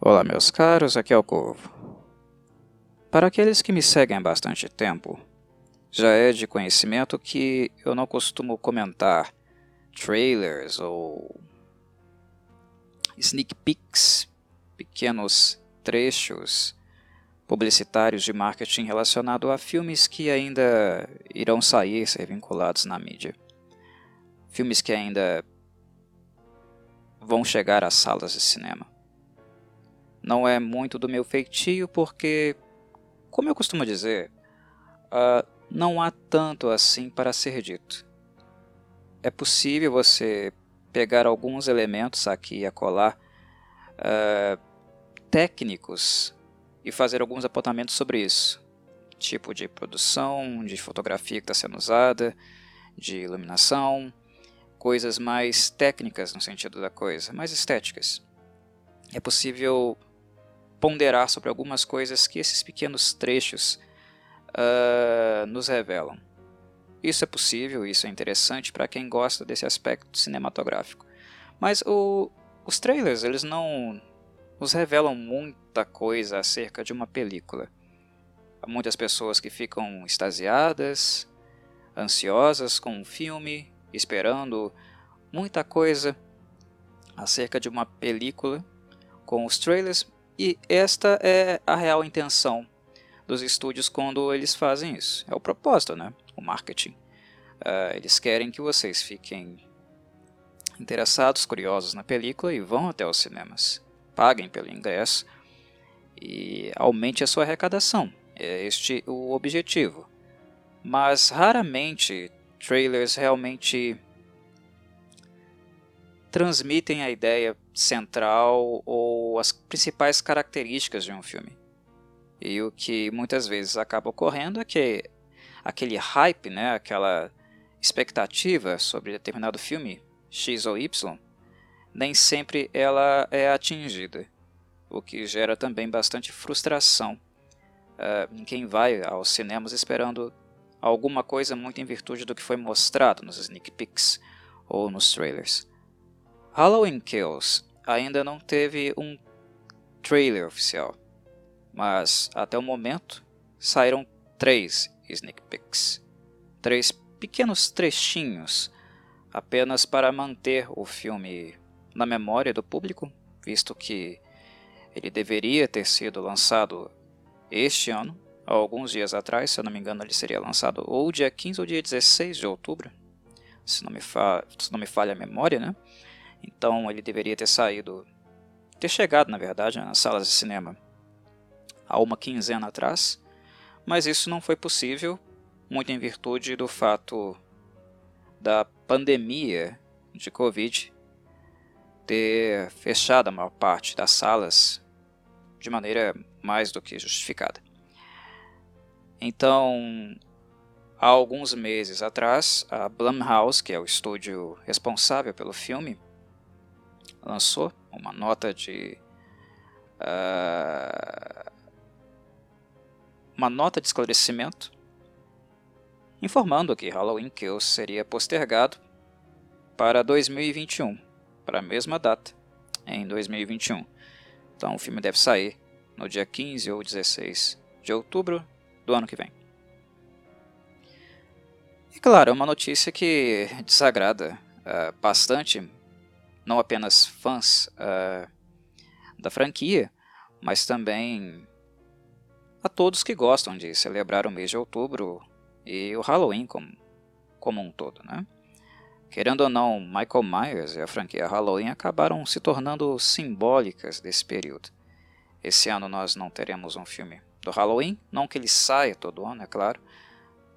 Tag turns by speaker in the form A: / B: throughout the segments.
A: Olá, meus caros, aqui é o Corvo. Para aqueles que me seguem há bastante tempo, já é de conhecimento que eu não costumo comentar trailers ou sneak peeks, pequenos trechos publicitários de marketing relacionado a filmes que ainda irão sair, ser vinculados na mídia. Filmes que ainda vão chegar às salas de cinema não é muito do meu feitio, porque, como eu costumo dizer, uh, não há tanto assim para ser dito. É possível você pegar alguns elementos aqui e acolá uh, técnicos e fazer alguns apontamentos sobre isso. Tipo de produção, de fotografia que está sendo usada, de iluminação, coisas mais técnicas no sentido da coisa, mais estéticas. É possível ponderar sobre algumas coisas que esses pequenos trechos uh, nos revelam. Isso é possível, isso é interessante para quem gosta desse aspecto cinematográfico. Mas o, os trailers eles não nos revelam muita coisa acerca de uma película. Há muitas pessoas que ficam extasiadas, ansiosas com um filme, esperando muita coisa acerca de uma película com os trailers, e esta é a real intenção dos estúdios quando eles fazem isso. É o propósito, né? O marketing. Uh, eles querem que vocês fiquem interessados, curiosos na película e vão até os cinemas. Paguem pelo ingresso e aumente a sua arrecadação. É este o objetivo. Mas raramente trailers realmente transmitem a ideia central ou as principais características de um filme. E o que muitas vezes acaba ocorrendo é que aquele hype, né, aquela expectativa sobre determinado filme, X ou Y, nem sempre ela é atingida, o que gera também bastante frustração uh, em quem vai aos cinemas esperando alguma coisa muito em virtude do que foi mostrado nos sneak peeks ou nos trailers. Halloween Kills ainda não teve um trailer oficial, mas até o momento saíram três sneak peeks, três pequenos trechinhos apenas para manter o filme na memória do público, visto que ele deveria ter sido lançado este ano, há alguns dias atrás, se eu não me engano ele seria lançado ou dia 15 ou dia 16 de outubro, se não me, fa se não me falha a memória, né? Então ele deveria ter saído, ter chegado, na verdade, nas salas de cinema há uma quinzena atrás, mas isso não foi possível, muito em virtude do fato da pandemia de Covid ter fechado a maior parte das salas de maneira mais do que justificada. Então, há alguns meses atrás, a Blumhouse, que é o estúdio responsável pelo filme, lançou uma nota de uh, uma nota de esclarecimento informando que Halloween Kills seria postergado para 2021, para a mesma data, em 2021. Então o filme deve sair no dia 15 ou 16 de outubro do ano que vem. E claro, é uma notícia que desagrada uh, bastante não apenas fãs uh, da franquia, mas também a todos que gostam de celebrar o mês de outubro e o Halloween como, como um todo. Né? Querendo ou não, Michael Myers e a franquia Halloween acabaram se tornando simbólicas desse período. Esse ano nós não teremos um filme do Halloween, não que ele saia todo ano, é claro.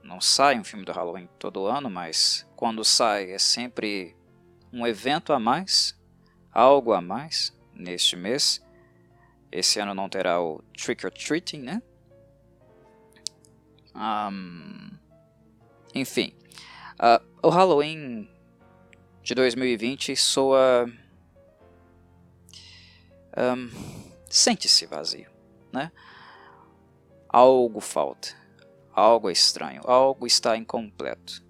A: Não sai um filme do Halloween todo ano, mas quando sai é sempre um evento a mais, algo a mais neste mês. Esse ano não terá o Trick or Treating, né? Um, enfim, uh, o Halloween de 2020 soa. Um, Sente-se vazio, né? Algo falta, algo é estranho, algo está incompleto.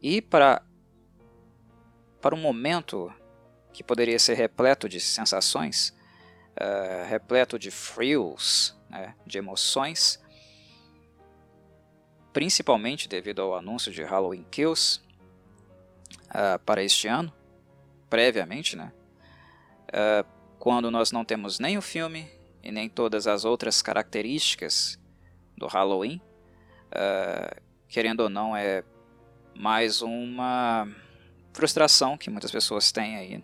A: E para para um momento que poderia ser repleto de sensações, uh, repleto de thrills, né, de emoções, principalmente devido ao anúncio de Halloween Kills uh, para este ano, previamente, né, uh, quando nós não temos nem o filme e nem todas as outras características do Halloween, querendo ou não, é mais uma frustração que muitas pessoas têm aí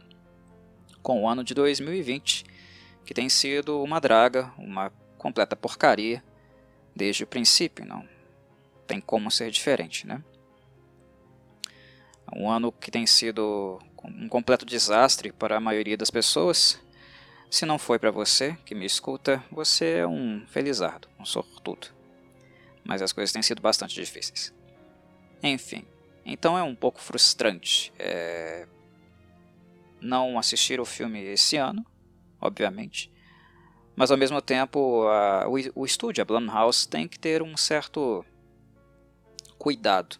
A: com o ano de 2020, que tem sido uma draga, uma completa porcaria desde o princípio, não tem como ser diferente, né? Um ano que tem sido um completo desastre para a maioria das pessoas. Se não foi para você que me escuta, você é um felizardo, um sortudo. Mas as coisas têm sido bastante difíceis. Enfim, então é um pouco frustrante é, não assistir o filme esse ano, obviamente, mas ao mesmo tempo a, o, o estúdio, a Blumhouse, tem que ter um certo cuidado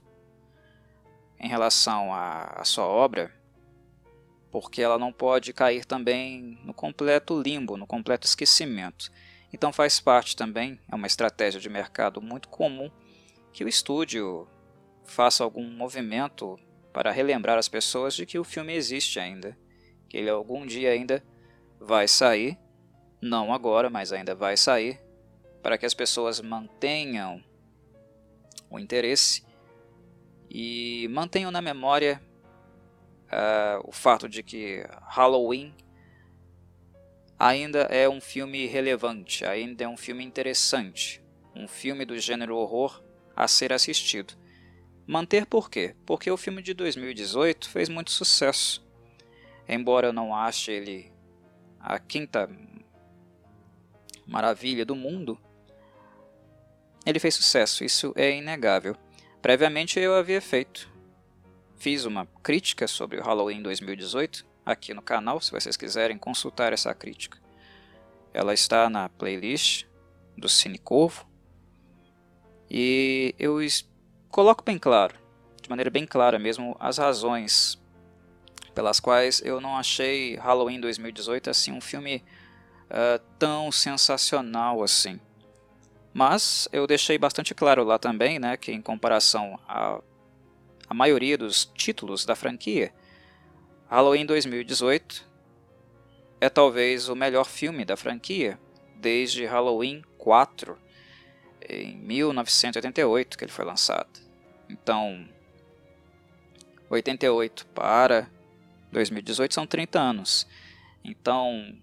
A: em relação à sua obra, porque ela não pode cair também no completo limbo, no completo esquecimento. Então faz parte também, é uma estratégia de mercado muito comum que o estúdio faça algum movimento para relembrar as pessoas de que o filme existe ainda, que ele algum dia ainda vai sair, não agora, mas ainda vai sair, para que as pessoas mantenham o interesse e mantenham na memória uh, o fato de que Halloween ainda é um filme relevante, ainda é um filme interessante, um filme do gênero horror a ser assistido. Manter por quê? Porque o filme de 2018 fez muito sucesso. Embora eu não ache ele a quinta maravilha do mundo, ele fez sucesso, isso é inegável. Previamente eu havia feito. Fiz uma crítica sobre o Halloween 2018 aqui no canal, se vocês quiserem consultar essa crítica. Ela está na playlist do Cine Corvo. E eu coloco bem claro, de maneira bem clara mesmo, as razões pelas quais eu não achei Halloween 2018 assim um filme uh, tão sensacional assim. Mas eu deixei bastante claro lá também, né, que em comparação a, a maioria dos títulos da franquia, Halloween 2018 é talvez o melhor filme da franquia desde Halloween 4 em 1988 que ele foi lançado. Então, 88 para 2018 são 30 anos. Então,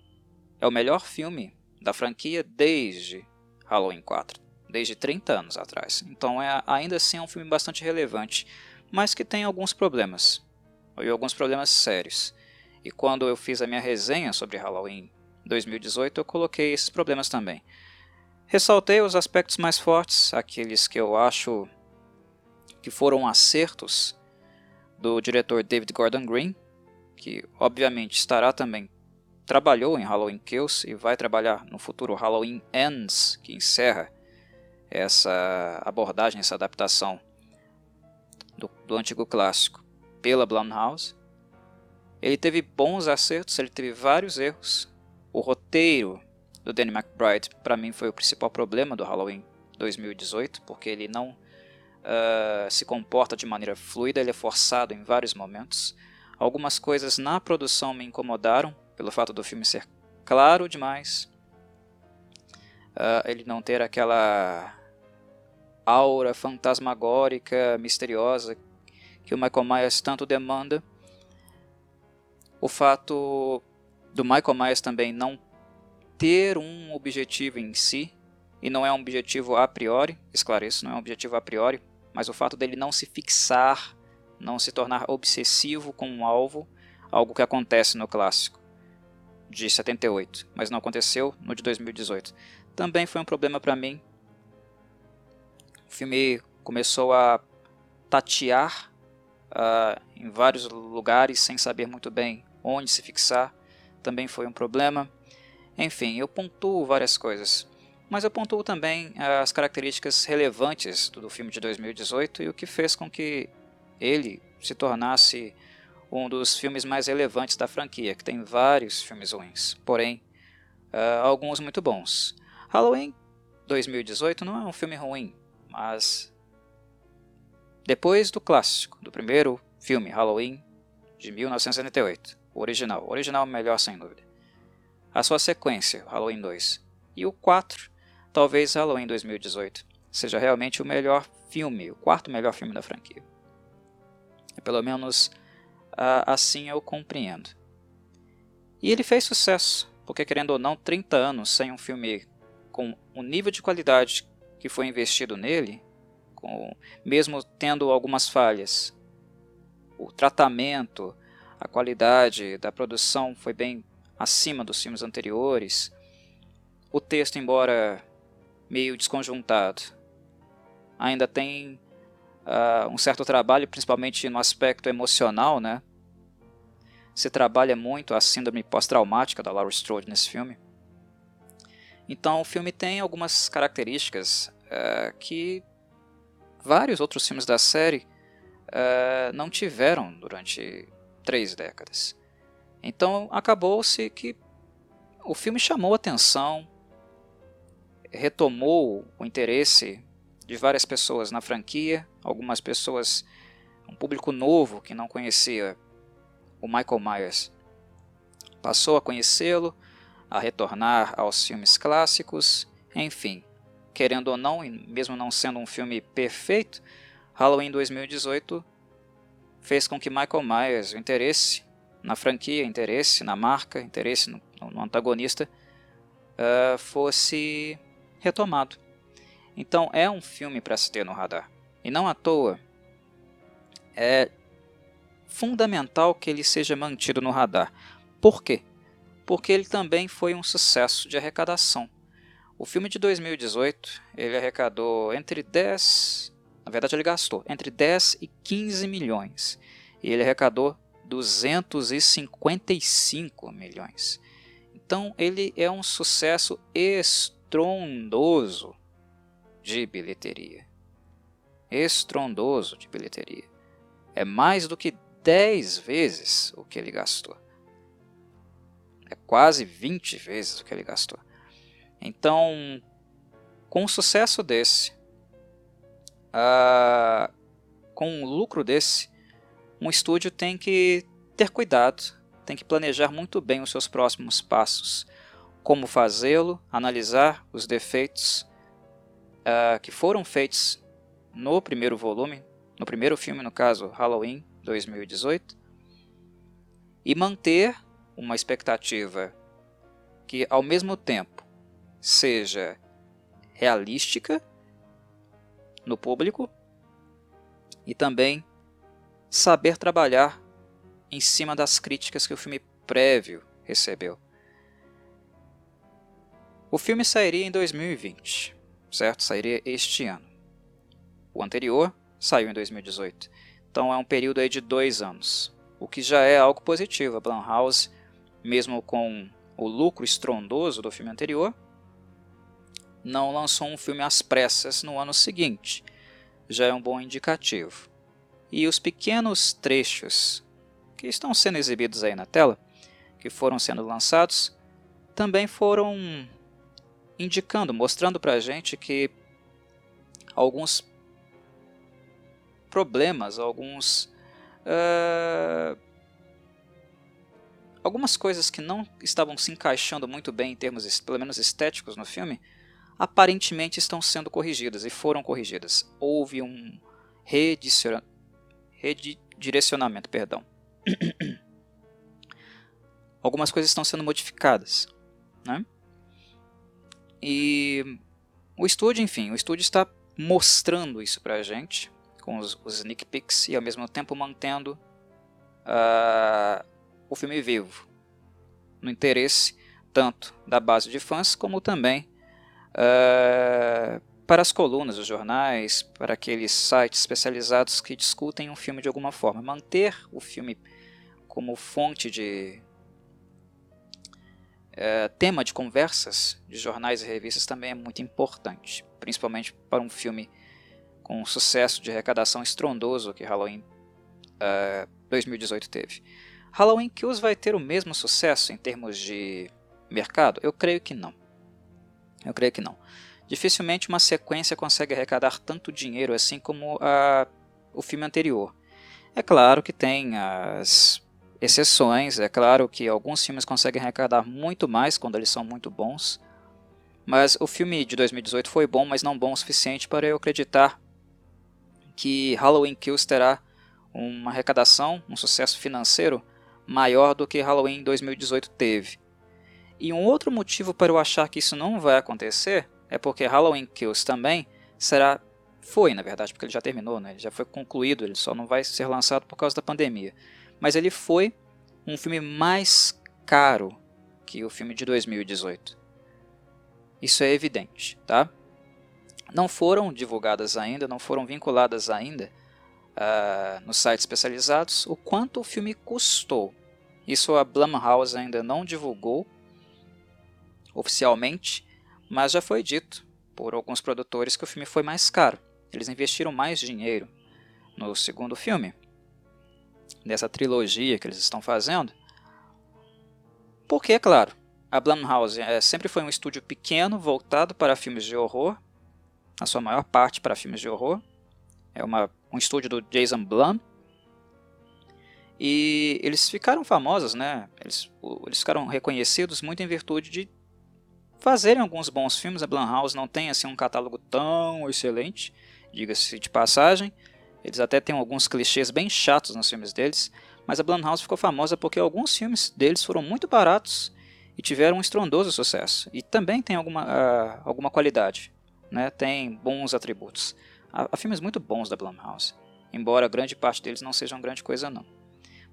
A: é o melhor filme da franquia desde Halloween 4, desde 30 anos atrás. Então é, ainda assim é um filme bastante relevante, mas que tem alguns problemas, e alguns problemas sérios. E quando eu fiz a minha resenha sobre Halloween 2018, eu coloquei esses problemas também. Ressaltei os aspectos mais fortes, aqueles que eu acho que foram acertos do diretor David Gordon Green, que obviamente estará também trabalhou em Halloween Kills e vai trabalhar no futuro Halloween Ends, que encerra essa abordagem, essa adaptação do, do antigo clássico pela Blumhouse. Ele teve bons acertos, ele teve vários erros. O roteiro do Danny McBride, para mim, foi o principal problema do Halloween 2018, porque ele não uh, se comporta de maneira fluida, ele é forçado em vários momentos. Algumas coisas na produção me incomodaram, pelo fato do filme ser claro demais, uh, ele não ter aquela aura fantasmagórica, misteriosa que o Michael Myers tanto demanda. O fato do Michael Myers também não ter um objetivo em si, e não é um objetivo a priori, esclareço, não é um objetivo a priori, mas o fato dele não se fixar, não se tornar obsessivo com um alvo, algo que acontece no clássico de 78, mas não aconteceu no de 2018. Também foi um problema para mim. O filme começou a tatear uh, em vários lugares sem saber muito bem onde se fixar. Também foi um problema. Enfim, eu pontuo várias coisas. Mas eu pontuo também as características relevantes do filme de 2018 e o que fez com que ele se tornasse um dos filmes mais relevantes da franquia, que tem vários filmes ruins. Porém, uh, alguns muito bons. Halloween 2018 não é um filme ruim, mas depois do clássico, do primeiro filme Halloween de 1978, o original, o original melhor sem dúvida. A sua sequência, Halloween 2, e o 4, talvez Halloween 2018, seja realmente o melhor filme, o quarto melhor filme da franquia. É pelo menos uh, assim eu compreendo. E ele fez sucesso, porque querendo ou não, 30 anos sem um filme com o nível de qualidade que foi investido nele, com, mesmo tendo algumas falhas, o tratamento, a qualidade da produção foi bem acima dos filmes anteriores. O texto, embora meio desconjuntado, ainda tem uh, um certo trabalho, principalmente no aspecto emocional, né? Se trabalha muito a síndrome pós-traumática da Laura Strode nesse filme. Então o filme tem algumas características uh, que vários outros filmes da série uh, não tiveram durante três décadas. Então acabou-se que o filme chamou atenção, retomou o interesse de várias pessoas na franquia, algumas pessoas, um público novo que não conhecia o Michael Myers, passou a conhecê-lo, a retornar aos filmes clássicos, enfim, querendo ou não, mesmo não sendo um filme perfeito, Halloween 2018 fez com que Michael Myers, o interesse na franquia, interesse na marca, interesse no, no antagonista, uh, fosse retomado. Então é um filme para se ter no radar. E não à toa é fundamental que ele seja mantido no radar. Por quê? Porque ele também foi um sucesso de arrecadação. O filme de 2018, ele arrecadou entre 10, na verdade ele gastou entre 10 e 15 milhões. E ele arrecadou 255 milhões. Então ele é um sucesso estrondoso de bilheteria. Estrondoso de bilheteria. É mais do que 10 vezes o que ele gastou. É quase 20 vezes o que ele gastou. Então, com um sucesso desse, uh, com um lucro desse, um estúdio tem que ter cuidado, tem que planejar muito bem os seus próximos passos. Como fazê-lo, analisar os defeitos uh, que foram feitos no primeiro volume, no primeiro filme, no caso Halloween 2018, e manter uma expectativa que, ao mesmo tempo, seja realística no público e também saber trabalhar em cima das críticas que o filme prévio recebeu. O filme sairia em 2020 certo? Sairia este ano. O anterior saiu em 2018. Então é um período aí de dois anos, o que já é algo positivo. A Blumhouse, mesmo com o lucro estrondoso do filme anterior, não lançou um filme às pressas no ano seguinte. Já é um bom indicativo. E os pequenos trechos que estão sendo exibidos aí na tela, que foram sendo lançados, também foram indicando, mostrando para a gente que alguns problemas, alguns uh, algumas coisas que não estavam se encaixando muito bem em termos, pelo menos estéticos, no filme, aparentemente estão sendo corrigidas e foram corrigidas. Houve um redirecionamento, perdão. Algumas coisas estão sendo modificadas, né? E o estúdio, enfim, o estúdio está mostrando isso para a gente, com os, os sneak peeks, e ao mesmo tempo mantendo uh, o filme vivo, no interesse tanto da base de fãs, como também uh, para as colunas dos jornais, para aqueles sites especializados que discutem um filme de alguma forma. Manter o filme como fonte de é, tema de conversas de jornais e revistas também é muito importante, principalmente para um filme com um sucesso de arrecadação estrondoso que Halloween é, 2018 teve. Halloween Kills vai ter o mesmo sucesso em termos de mercado? Eu creio que não. Eu creio que não. Dificilmente uma sequência consegue arrecadar tanto dinheiro assim como a, o filme anterior. É claro que tem as exceções, é claro que alguns filmes conseguem arrecadar muito mais quando eles são muito bons, mas o filme de 2018 foi bom, mas não bom o suficiente para eu acreditar que Halloween Kills terá uma arrecadação, um sucesso financeiro maior do que Halloween 2018 teve. E um outro motivo para eu achar que isso não vai acontecer é porque Halloween Kills também será foi, na verdade, porque ele já terminou, né? ele já foi concluído, ele só não vai ser lançado por causa da pandemia. Mas ele foi um filme mais caro que o filme de 2018. Isso é evidente, tá? Não foram divulgadas ainda, não foram vinculadas ainda uh, nos sites especializados o quanto o filme custou. Isso a Blumhouse ainda não divulgou oficialmente, mas já foi dito por alguns produtores que o filme foi mais caro. Eles investiram mais dinheiro no segundo filme, dessa trilogia que eles estão fazendo. Porque, é claro, a Blumhouse é, sempre foi um estúdio pequeno voltado para filmes de horror, a sua maior parte para filmes de horror. É uma, um estúdio do Jason Blum. E eles ficaram famosos, né? Eles, eles ficaram reconhecidos muito em virtude de fazerem alguns bons filmes. A Blumhouse não tem assim um catálogo tão excelente, diga-se de passagem. Eles até têm alguns clichês bem chatos nos filmes deles, mas a Blumhouse ficou famosa porque alguns filmes deles foram muito baratos e tiveram um estrondoso sucesso. E também tem alguma, uh, alguma qualidade, né? tem bons atributos. Há, há, filmes muito bons da Blumhouse, embora grande parte deles não sejam grande coisa não.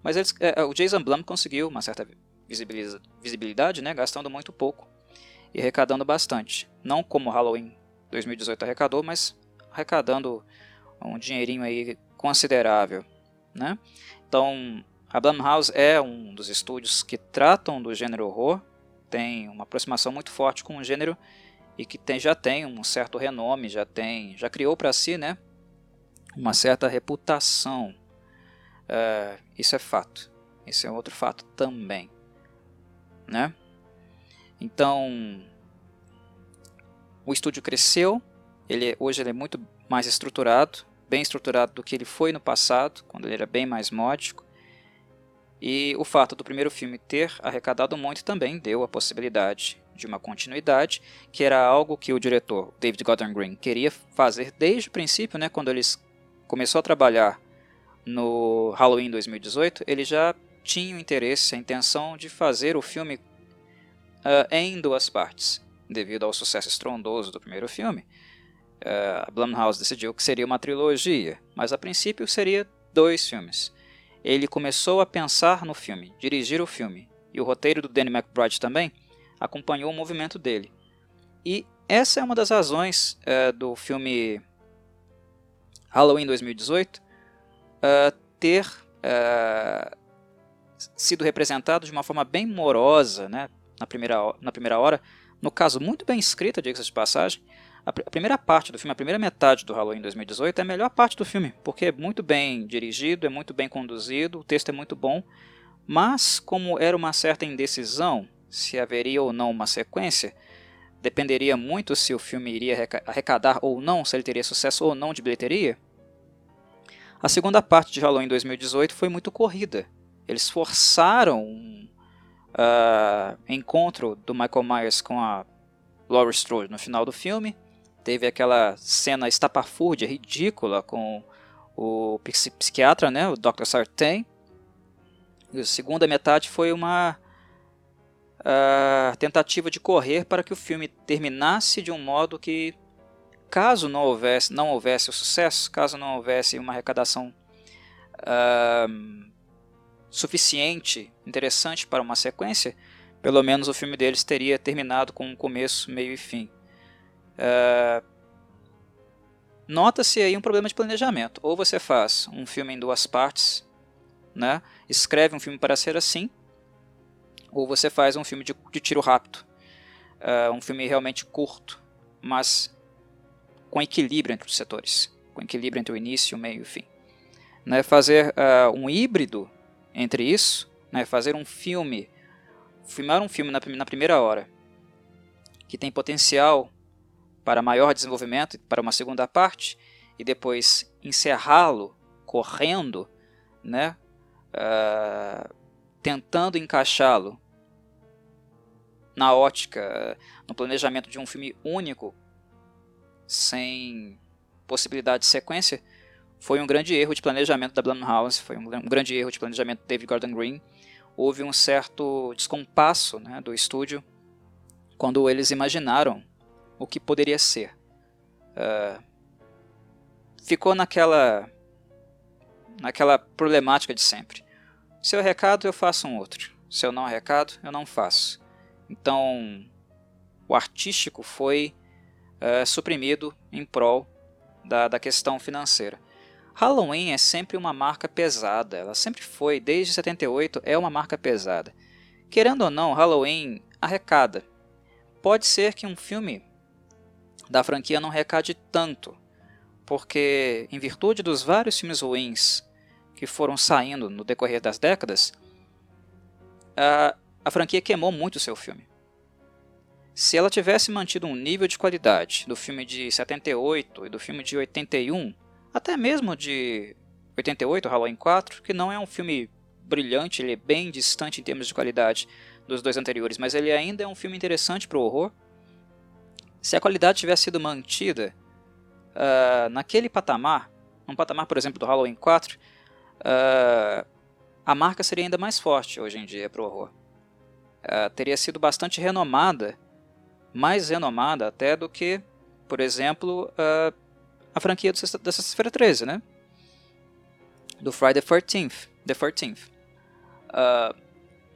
A: Mas eles, uh, o Jason Blum conseguiu uma certa visibilidade, né? gastando muito pouco e arrecadando bastante. Não como Halloween 2018 arrecadou, mas arrecadando um dinheirinho aí considerável. Né? Então, a Blumhouse é um dos estúdios que tratam do gênero horror, tem uma aproximação muito forte com o gênero e que tem, já tem um certo renome, já tem, já criou para si, né, uma certa reputação. É, isso é fato. Isso é outro fato também, né? Então, o estúdio cresceu, ele hoje ele é muito mais estruturado, bem estruturado do que ele foi no passado, quando ele era bem mais módico. E o fato do primeiro filme ter arrecadado muito também deu a possibilidade de uma continuidade, que era algo que o diretor David Gordon Green queria fazer desde o princípio, né, quando ele começou a trabalhar no Halloween 2018, ele já tinha o interesse, a intenção de fazer o filme uh, em duas partes, devido ao sucesso estrondoso do primeiro filme. Uh, Blumhouse decidiu que seria uma trilogia, mas a princípio seria dois filmes. Ele começou a pensar no filme, dirigir o filme, e o roteiro do Danny McBride também acompanhou o movimento dele. E essa é uma das razões uh, do filme Halloween 2018 uh, ter uh, sido representado de uma forma bem morosa, né, na primeira, na primeira hora, no caso muito bem escrita, diga-se de passagem, a, pr a, primeira parte do filme, a primeira metade do Halloween 2018 é a melhor parte do filme, porque é muito bem dirigido, é muito bem conduzido, o texto é muito bom, mas como era uma certa indecisão se haveria ou não uma sequência, dependeria muito se o filme iria arrecadar ou não, se ele teria sucesso ou não de bilheteria, a segunda parte de Halloween 2018 foi muito corrida. Eles forçaram um, uh, encontro do Michael Myers com a Laurie Strode no final do filme. Teve aquela cena estapafúrdia, ridícula, com o psiquiatra, né, o Dr. Sartain. E a segunda metade foi uma uh, tentativa de correr para que o filme terminasse de um modo que, caso não houvesse, não houvesse o sucesso, caso não houvesse uma arrecadação uh, suficiente, interessante para uma sequência, pelo menos o filme deles teria terminado com um começo, meio e fim. Uh, Nota-se aí um problema de planejamento. Ou você faz um filme em duas partes, né? escreve um filme para ser assim, ou você faz um filme de, de tiro rápido. Uh, um filme realmente curto, mas com equilíbrio entre os setores, com equilíbrio entre o início, o meio e o fim. Né? Fazer uh, um híbrido entre isso, né, fazer um filme filmar um filme na, na primeira hora que tem potencial para maior desenvolvimento para uma segunda parte e depois encerrá-lo correndo, né, uh, tentando encaixá-lo na ótica, no planejamento de um filme único, sem possibilidade de sequência, foi um grande erro de planejamento da Blumhouse, foi um, um grande erro de planejamento de David Gordon Green. Houve um certo descompasso né, do estúdio quando eles imaginaram o que poderia ser. Uh, ficou naquela naquela problemática de sempre. Se eu recado, eu faço um outro. Se eu não recado, eu não faço. Então, o artístico foi uh, suprimido em prol da, da questão financeira. Halloween é sempre uma marca pesada, ela sempre foi, desde 78 é uma marca pesada. Querendo ou não, Halloween arrecada. Pode ser que um filme da franquia não recade tanto, porque em virtude dos vários filmes ruins que foram saindo no decorrer das décadas, a, a franquia queimou muito o seu filme. Se ela tivesse mantido um nível de qualidade do filme de 78 e do filme de 81, até mesmo de 88, Halloween 4, que não é um filme brilhante, ele é bem distante em termos de qualidade dos dois anteriores, mas ele ainda é um filme interessante para o horror. Se a qualidade tivesse sido mantida uh, naquele patamar, um patamar, por exemplo, do Halloween 4, uh, ah, a marca seria ainda mais forte hoje em dia para o horror. Uh, teria sido bastante renomada, mais renomada até do que, por exemplo, a franquia da Sexta-feira 13, né? Do Friday the 13th. The 13th.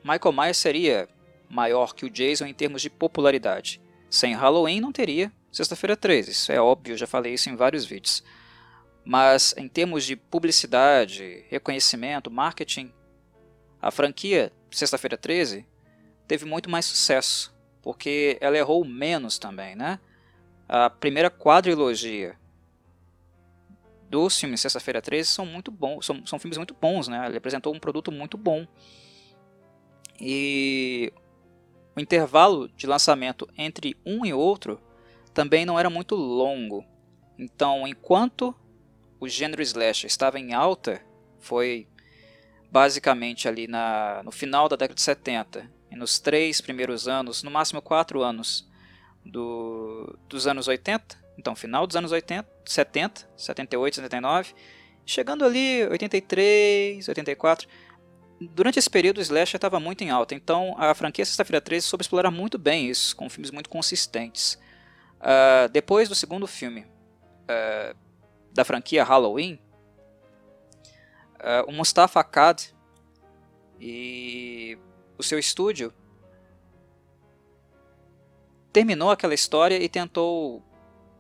A: Michael Myers seria maior que o Jason em termos de popularidade. Sem Halloween não teria Sexta-feira 13, isso é óbvio, já falei isso em vários vídeos. Mas em termos de publicidade, reconhecimento, marketing, a franquia Sexta-feira 13 teve muito mais sucesso, porque ela errou menos também, né? A primeira quadrilogia dos filmes Sexta-feira 13 são muito bons, são, são filmes muito bons, né? Ele apresentou um produto muito bom. E o intervalo de lançamento entre um e outro também não era muito longo. Então, enquanto o gênero slasher estava em alta, foi basicamente ali na, no final da década de 70 e nos três primeiros anos, no máximo quatro anos do, dos anos 80, então final dos anos 80, 70, 78, 79, chegando ali 83, 84, Durante esse período, o slasher estava muito em alta, então a franquia Sexta-feira 13 soube explorar muito bem isso, com filmes muito consistentes. Uh, depois do segundo filme uh, da franquia Halloween, uh, o Mustafa Akkad e o seu estúdio terminou aquela história e tentou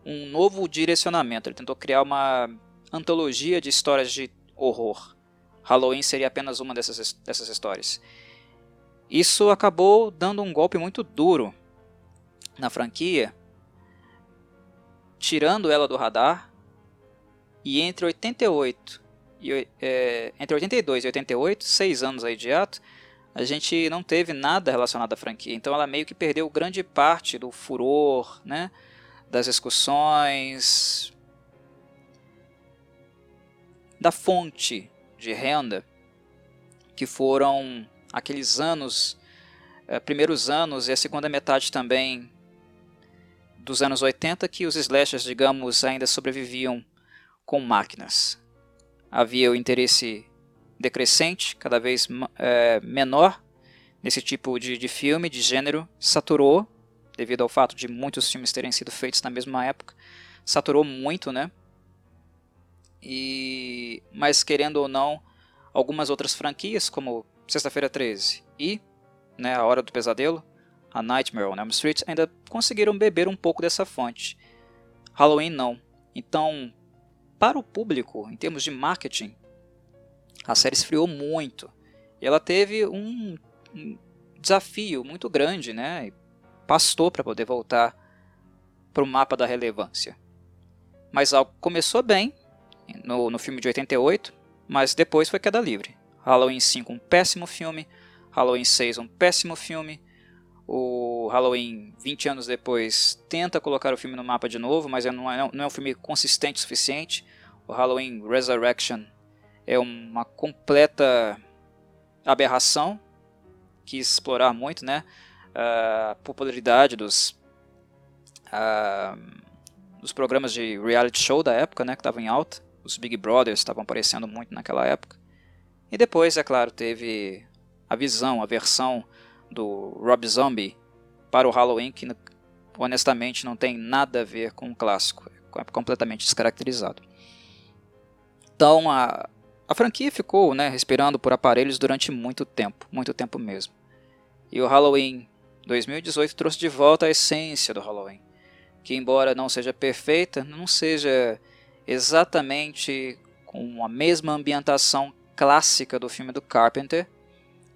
A: um novo direcionamento. Ele tentou criar uma antologia de histórias de horror. Halloween seria apenas uma dessas, dessas histórias. Isso acabou dando um golpe muito duro na franquia, tirando ela do radar. E entre 88 e é, entre 82 e 88, seis anos aí de ato, a gente não teve nada relacionado à franquia. Então ela meio que perdeu grande parte do furor, né, das discussões, da fonte de renda, que foram aqueles anos, eh, primeiros anos e a segunda metade também dos anos 80, que os slashers, digamos, ainda sobreviviam com máquinas. Havia o interesse decrescente, cada vez é, menor, nesse tipo de, de filme, de gênero, saturou, devido ao fato de muitos filmes terem sido feitos na mesma época, saturou muito, né? E mas querendo ou não, algumas outras franquias como Sexta-feira 13 e né, A Hora do Pesadelo, A Nightmare on Elm Street ainda conseguiram beber um pouco dessa fonte. Halloween não. Então, para o público, em termos de marketing, a série esfriou muito. E ela teve um, um desafio muito grande, né? E pastou para poder voltar para o mapa da relevância. Mas algo começou bem no, no filme de 88, mas depois foi queda livre. Halloween 5 um péssimo filme, Halloween 6 um péssimo filme. O Halloween, 20 anos depois, tenta colocar o filme no mapa de novo, mas não é, não é um filme consistente o suficiente. O Halloween Resurrection é uma completa aberração. Quis explorar muito né, a popularidade dos, uh, dos programas de reality show da época, né, que estavam em alta. Os Big Brothers estavam aparecendo muito naquela época. E depois, é claro, teve a visão, a versão do Rob Zombie para o Halloween, que honestamente não tem nada a ver com o clássico, é completamente descaracterizado. Então a, a franquia ficou né, respirando por aparelhos durante muito tempo, muito tempo mesmo. E o Halloween 2018 trouxe de volta a essência do Halloween, que embora não seja perfeita, não seja exatamente com a mesma ambientação clássica do filme do Carpenter,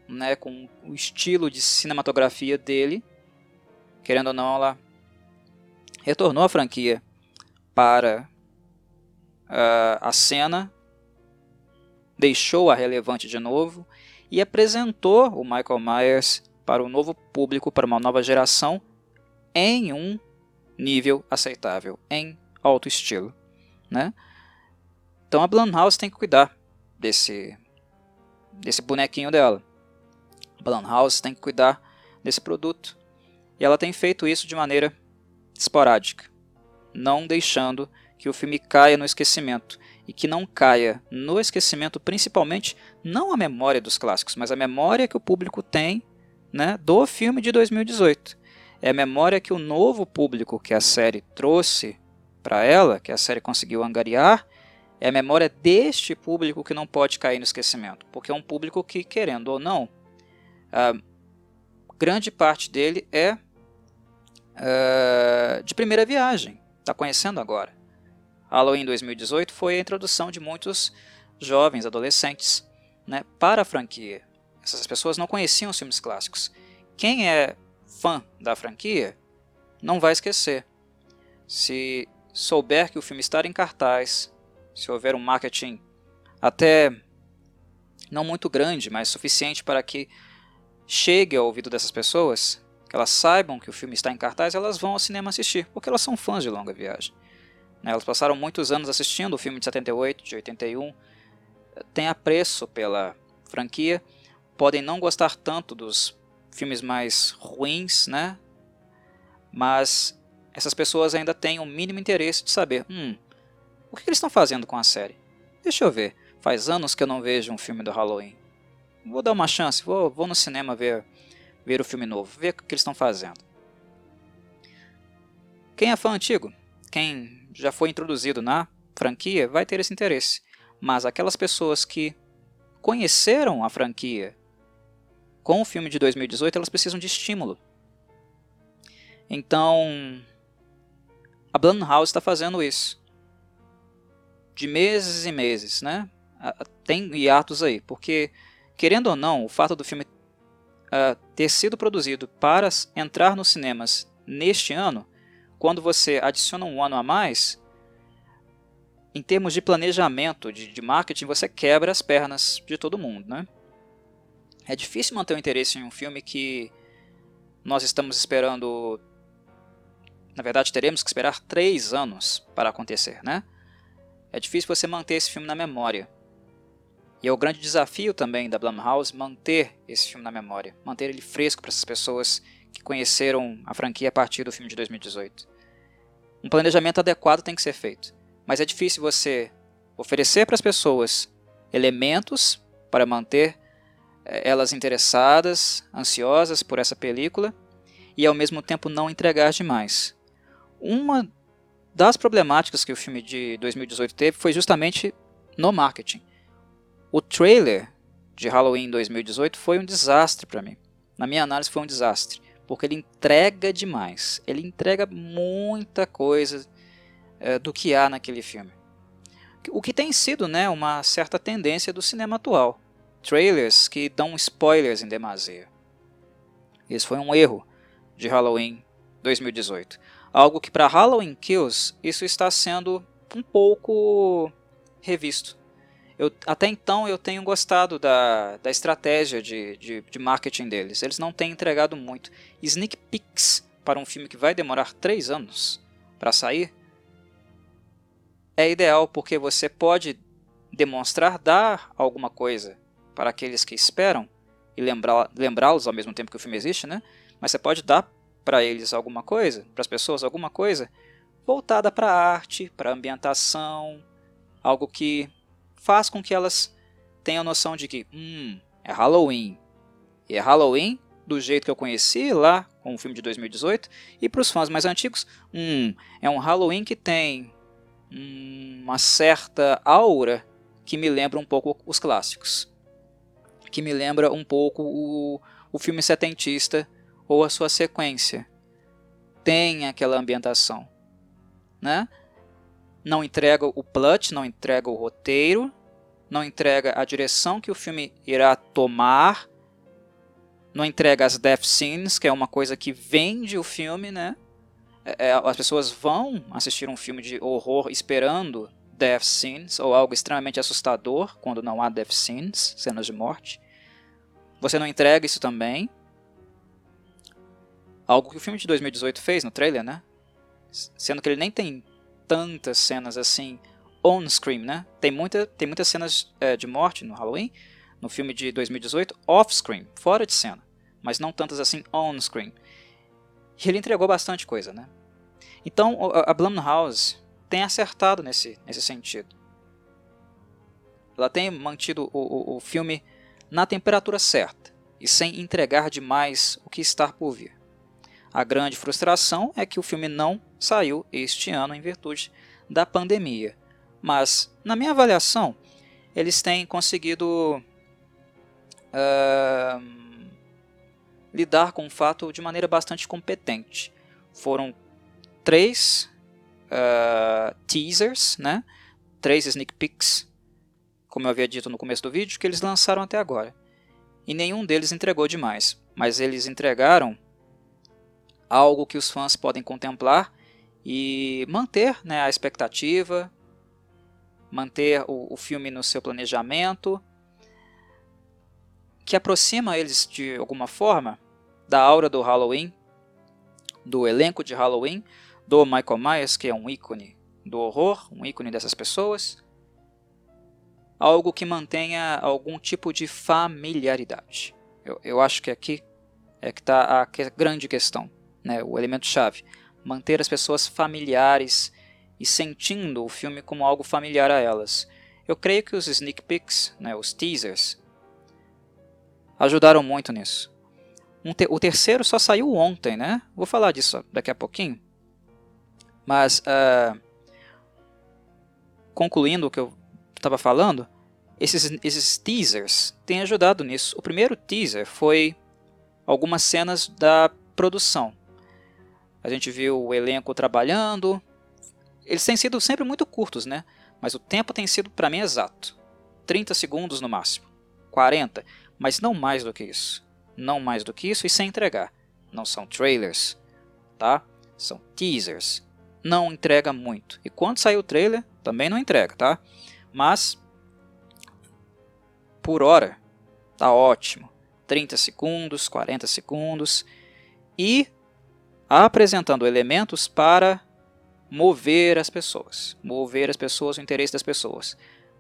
A: né, com o estilo de cinematografia dele, querendo ou não, ela retornou a franquia para uh, a cena, deixou-a relevante de novo e apresentou o Michael Myers para um novo público, para uma nova geração, em um nível aceitável, em alto estilo. Né? Então a Blumhouse tem que cuidar desse, desse bonequinho dela. A Blumhouse tem que cuidar desse produto. E ela tem feito isso de maneira esporádica, não deixando que o filme caia no esquecimento. E que não caia no esquecimento, principalmente, não a memória dos clássicos, mas a memória que o público tem né, do filme de 2018. É a memória que o novo público que a série trouxe para ela, que a série conseguiu angariar, é a memória deste público que não pode cair no esquecimento, porque é um público que, querendo ou não, grande parte dele é uh, de primeira viagem, está conhecendo agora. Halloween 2018 foi a introdução de muitos jovens, adolescentes, né, para a franquia. Essas pessoas não conheciam os filmes clássicos. Quem é fã da franquia não vai esquecer. Se souber que o filme está em cartaz, se houver um marketing até não muito grande, mas suficiente para que chegue ao ouvido dessas pessoas, que elas saibam que o filme está em cartaz, elas vão ao cinema assistir, porque elas são fãs de longa viagem. Né, elas passaram muitos anos assistindo o filme de 78, de 81, têm apreço pela franquia, podem não gostar tanto dos filmes mais ruins, né? mas essas pessoas ainda têm o um mínimo interesse de saber, hum, o que eles estão fazendo com a série? Deixa eu ver, faz anos que eu não vejo um filme do Halloween. Vou dar uma chance, vou, vou no cinema ver, ver o filme novo, ver o que eles estão fazendo. Quem é fã antigo, quem já foi introduzido na franquia, vai ter esse interesse. Mas aquelas pessoas que conheceram a franquia com o filme de 2018, elas precisam de estímulo. Então, a Blumhouse está fazendo isso. De meses e meses, né? Tem hiatos aí, porque Querendo ou não, o fato do filme uh, ter sido produzido para entrar nos cinemas neste ano, quando você adiciona um ano a mais, em termos de planejamento, de, de marketing, você quebra as pernas de todo mundo. Né? É difícil manter o interesse em um filme que nós estamos esperando. Na verdade, teremos que esperar três anos para acontecer. Né? É difícil você manter esse filme na memória. E é o grande desafio também da Blumhouse manter esse filme na memória, manter ele fresco para essas pessoas que conheceram a franquia a partir do filme de 2018. Um planejamento adequado tem que ser feito, mas é difícil você oferecer para as pessoas elementos para manter eh, elas interessadas, ansiosas por essa película e ao mesmo tempo não entregar demais. Uma das problemáticas que o filme de 2018 teve foi justamente no marketing. O trailer de Halloween 2018 foi um desastre para mim. Na minha análise foi um desastre, porque ele entrega demais. Ele entrega muita coisa é, do que há naquele filme. O que tem sido né, uma certa tendência do cinema atual. Trailers que dão spoilers em demasia. Esse foi um erro de Halloween 2018. Algo que para Halloween Kills isso está sendo um pouco revisto. eu, até então eu tenho gostado da, da estratégia de, de, de marketing deles. Eles não têm entregado muito. Sneak peeks para um filme que vai demorar três anos para sair é ideal porque você pode demonstrar dar alguma coisa para aqueles que esperam e lembrá-los ao mesmo tempo que o filme existe, né? Mas você pode dar para eles alguma coisa, para as pessoas alguma coisa voltada para a arte, para a ambientação, algo que faz com que elas tenham noção de que, hum, é Halloween. E é Halloween do jeito que eu conheci lá com o filme de 2018. E para os fãs mais antigos, hum, é um Halloween que tem uma certa aura que me lembra um pouco os clássicos. Que me lembra um pouco o, o filme setentista ou a sua sequência. Tem aquela ambientação. Né? Não entrega o plot, não entrega o roteiro, não entrega a direção que o filme irá tomar, não entrega as death scenes, que é uma coisa que vende o filme, né? É, é, as pessoas vão assistir um filme de horror esperando death scenes ou algo extremamente assustador quando não há death scenes, cenas de morte. Você não entrega isso também. Algo que o filme de 2018 fez no trailer, né? Sendo que ele nem tem tantas cenas assim on-screen, né? Tem, muita, tem muitas cenas é, de morte no Halloween, no filme de 2018, off-screen, fora de cena, mas não tantas assim on-screen. E ele entregou bastante coisa, né? Então a Blumhouse tem acertado nesse, nesse sentido. Ela tem mantido o, o, o filme na temperatura certa e sem entregar demais o que está por vir. A grande frustração é que o filme não saiu este ano em virtude da pandemia. Mas, na minha avaliação, eles têm conseguido uh, lidar com o fato de maneira bastante competente. Foram três uh, teasers, né? três sneak peeks, como eu havia dito no começo do vídeo, que eles lançaram até agora. E nenhum deles entregou demais, mas eles entregaram algo que os fãs podem contemplar e manter né, a expectativa, manter o, o filme no seu planejamento, que aproxima eles de alguma forma da aura do Halloween, do elenco de Halloween, do Michael Myers, que é um ícone do horror, um ícone dessas pessoas, algo que mantenha algum tipo de familiaridade. Eu, eu acho que aqui é que está a grande questão, né, o elemento chave, manter as pessoas familiares e sentindo o filme como algo familiar a elas. Eu creio que os sneak peeks, né, os teasers, ajudaram muito nisso. Um te o terceiro só saiu ontem, né? Vou falar disso daqui a pouquinho. Mas, uh, concluindo o que eu estava falando, esses, esses teasers têm ajudado nisso. O primeiro teaser foi algumas cenas da produção. A gente viu o elenco trabalhando. Eles têm sido sempre muito curtos, né? Mas o tempo tem sido para mim exato. 30 segundos no máximo. 40, mas não mais do que isso. Não mais do que isso e sem entregar. Não são trailers, tá? São teasers não entrega muito. E quando sair o trailer, também não entrega, tá? Mas por hora tá ótimo. 30 segundos, 40 segundos e apresentando elementos para mover as pessoas, mover as pessoas, o interesse das pessoas,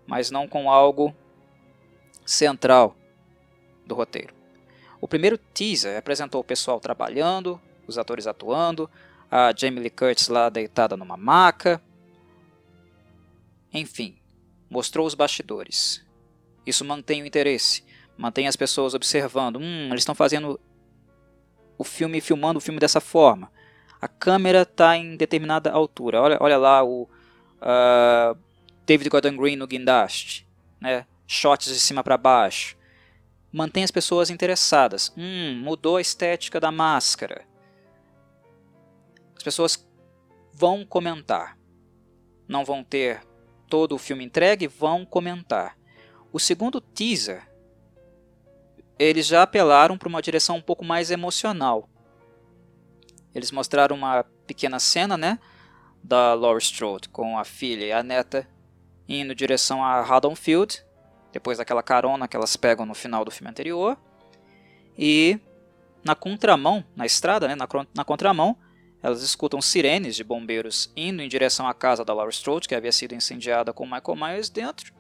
A: mas não com algo central do roteiro. O primeiro teaser apresentou o pessoal trabalhando, os atores atuando, a Jamie Lee Curtis lá deitada numa maca. Enfim, mostrou os bastidores. Isso mantém o interesse, mantém as pessoas observando. Hum, eles estão fazendo o filme, filmando o filme dessa forma. A câmera está em determinada altura. Olha, olha lá o uh, David Gordon Green no guindaste, né? Shots de cima para baixo. Mantém as pessoas interessadas. Hum, mudou a estética da máscara. As pessoas vão comentar. Não vão ter todo o filme entregue, vão comentar. O segundo teaser, eles já apelaram para uma direção um pouco mais emocional. Eles mostraram uma pequena cena, né, da Laurie Strode com a filha e a neta indo em direção a Haddonfield, depois daquela carona que elas pegam no final do filme anterior. E na contramão, na estrada, né, na, na contramão, elas escutam sirenes de bombeiros indo em direção à casa da Laura Strode, que havia sido incendiada com Michael Myers dentro.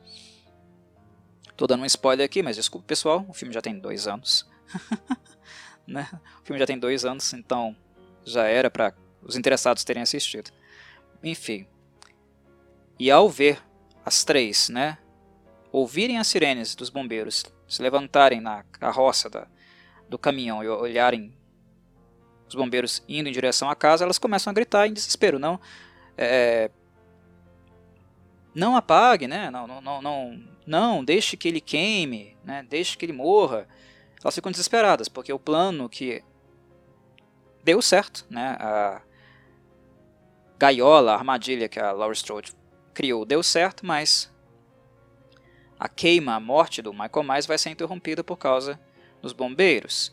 A: Tô dando um spoiler aqui, mas desculpa pessoal, o filme já tem dois anos. né? O filme já tem dois anos, então já era para os interessados terem assistido. Enfim. E ao ver as três, né, ouvirem as sirenes dos bombeiros se levantarem na carroça da, do caminhão e olharem os bombeiros indo em direção à casa, elas começam a gritar em desespero. Não, é, não apague, né? Não, não, não, não, não, deixe que ele queime, né? Deixe que ele morra. Elas ficam desesperadas porque o plano que deu certo, né? A gaiola, a armadilha que a Laura Strode criou deu certo, mas a queima, a morte do Michael Myers vai ser interrompida por causa dos bombeiros.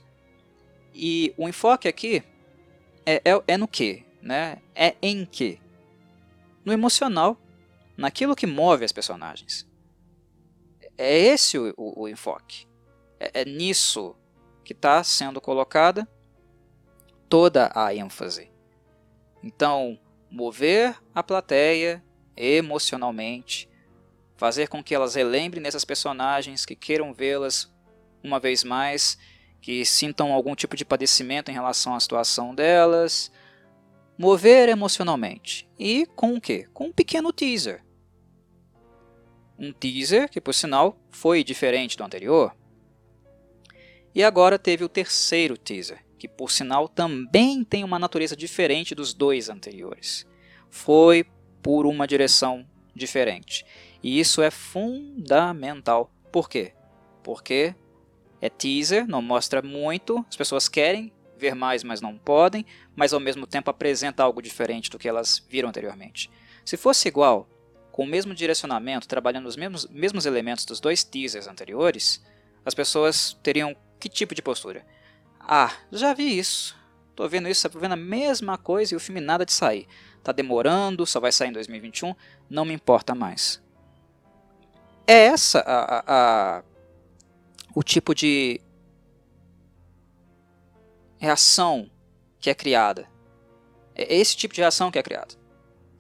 A: E o enfoque aqui é, é, é no que? Né? É em que? No emocional, naquilo que move as personagens. É esse o, o, o enfoque. É, é nisso que está sendo colocada toda a ênfase. Então, mover a plateia emocionalmente, fazer com que elas relembrem dessas personagens, que queiram vê-las uma vez mais, que sintam algum tipo de padecimento em relação à situação delas, mover emocionalmente. E com o quê? Com um pequeno teaser. Um teaser que, por sinal, foi diferente do anterior. E agora teve o terceiro teaser, que por sinal também tem uma natureza diferente dos dois anteriores. Foi por uma direção diferente. E isso é fundamental. Por quê? Porque é teaser, não mostra muito, as pessoas querem ver mais, mas não podem, mas ao mesmo tempo apresenta algo diferente do que elas viram anteriormente. Se fosse igual, com o mesmo direcionamento, trabalhando os mesmos, mesmos elementos dos dois teasers anteriores, as pessoas teriam que tipo de postura? Ah, já vi isso. Tô vendo isso, tô vendo a mesma coisa e o filme nada de sair. Tá demorando, só vai sair em 2021, não me importa mais. É essa a, a, a o tipo de reação que é criada. É esse tipo de reação que é criada.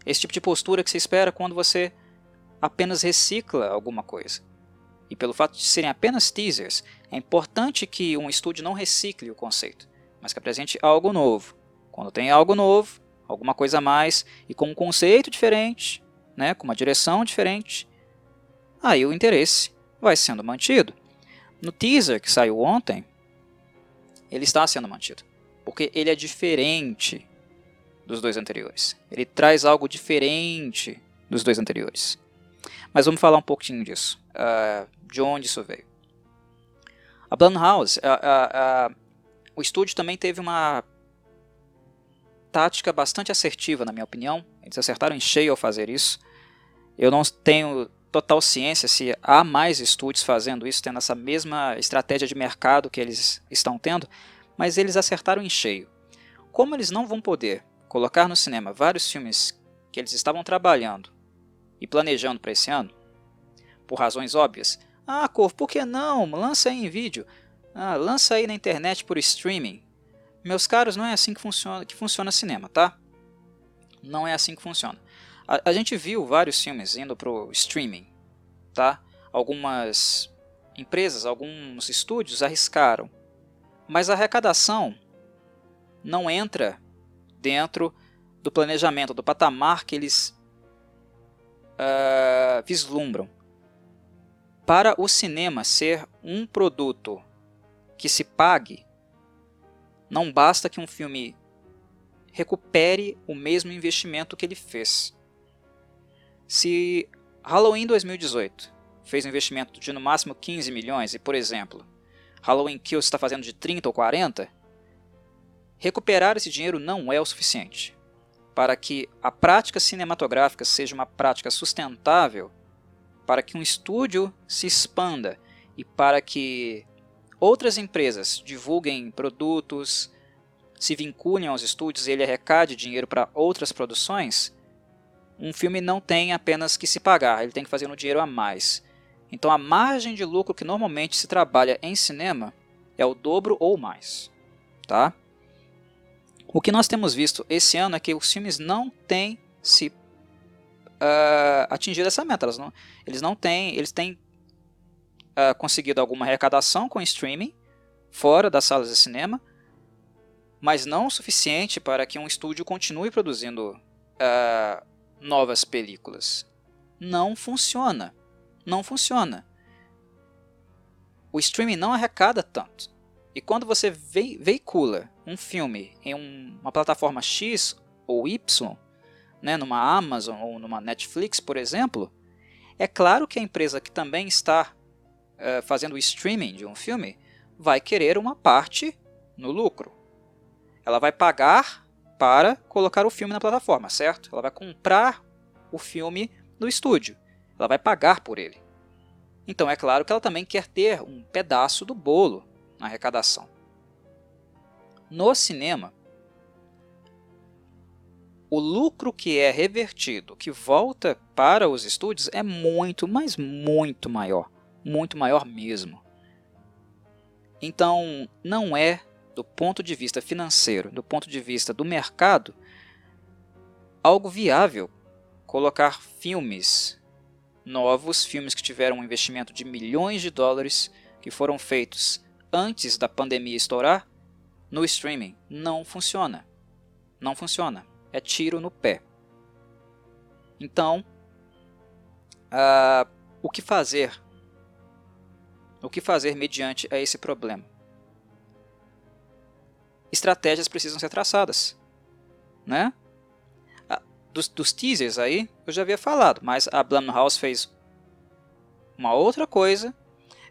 A: Esse tipo de postura que se espera quando você apenas recicla alguma coisa. E pelo fato de serem apenas teasers, é importante que um estúdio não recicle o conceito, mas que apresente algo novo. Quando tem algo novo, alguma coisa a mais, e com um conceito diferente, né, com uma direção diferente, aí o interesse vai sendo mantido. No teaser que saiu ontem, ele está sendo mantido, porque ele é diferente dos dois anteriores. Ele traz algo diferente dos dois anteriores. Mas vamos falar um pouquinho disso. Uh, de onde isso veio. A Blumhouse, a, a, o estúdio também teve uma tática bastante assertiva, na minha opinião. Eles acertaram em cheio ao fazer isso. Eu não tenho total ciência se há mais estúdios fazendo isso, tendo essa mesma estratégia de mercado que eles estão tendo, mas eles acertaram em cheio. Como eles não vão poder colocar no cinema vários filmes que eles estavam trabalhando e planejando para esse ano, por razões óbvias, ah, Cor, por que não? Lança aí em vídeo. Ah, lança aí na internet por streaming. Meus caros, não é assim que funciona, que funciona cinema, tá? Não é assim que funciona. A, a gente viu vários filmes indo para o streaming, tá? Algumas empresas, alguns estúdios arriscaram. Mas a arrecadação não entra dentro do planejamento, do patamar que eles uh, vislumbram. Para o cinema ser um produto que se pague, não basta que um filme recupere o mesmo investimento que ele fez. Se Halloween 2018 fez um investimento de no máximo 15 milhões e, por exemplo, Halloween Kills está fazendo de 30 ou 40, recuperar esse dinheiro não é o suficiente. Para que a prática cinematográfica seja uma prática sustentável, para que um estúdio se expanda e para que outras empresas divulguem produtos, se vinculem aos estúdios e ele arrecade dinheiro para outras produções, um filme não tem apenas que se pagar, ele tem que fazer um dinheiro a mais. Então a margem de lucro que normalmente se trabalha em cinema é o dobro ou mais. Tá? O que nós temos visto esse ano é que os filmes não têm se uh, atingido essa meta. Eles não, eles não têm, eles têm uh, conseguido alguma arrecadação com streaming fora das salas de cinema, mas não o suficiente para que um estúdio continue produzindo uh, novas películas. Não funciona. Não funciona. O streaming não arrecada tanto. E quando você veicula um filme em um, uma plataforma X ou Y, né, numa Amazon ou numa Netflix, por exemplo, é claro que a empresa que também está uh, fazendo o streaming de um filme vai querer uma parte no lucro. Ela vai pagar para colocar o filme na plataforma, certo? Ela vai comprar o filme do estúdio. Ela vai pagar por ele. Então é claro que ela também quer ter um pedaço do bolo na arrecadação. No cinema, o lucro que é revertido, que volta para os estúdios, é muito, mas muito maior. Muito maior mesmo. Então, não é, do ponto de vista financeiro, do ponto de vista do mercado, algo viável colocar filmes novos, filmes que tiveram um investimento de milhões de dólares, que foram feitos antes da pandemia estourar, no streaming. Não funciona. Não funciona. É tiro no pé. Então, uh, o que fazer? O que fazer mediante a esse problema? Estratégias precisam ser traçadas, né? dos, dos teasers aí, eu já havia falado, mas a Blumhouse fez uma outra coisa,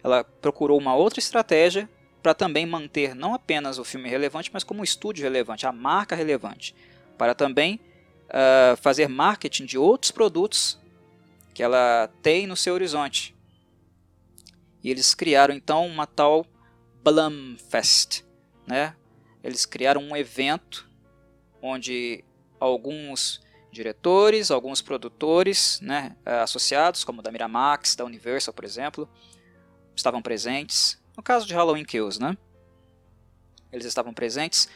A: ela procurou uma outra estratégia para também manter não apenas o filme relevante, mas como o estúdio relevante, a marca relevante, para também uh, fazer marketing de outros produtos que ela tem no seu horizonte. E eles criaram então uma tal Blumfest, né? Eles criaram um evento onde alguns diretores, alguns produtores né, associados, como da Miramax, da Universal, por exemplo, estavam presentes. No caso de Halloween Kills, né? Eles estavam presentes.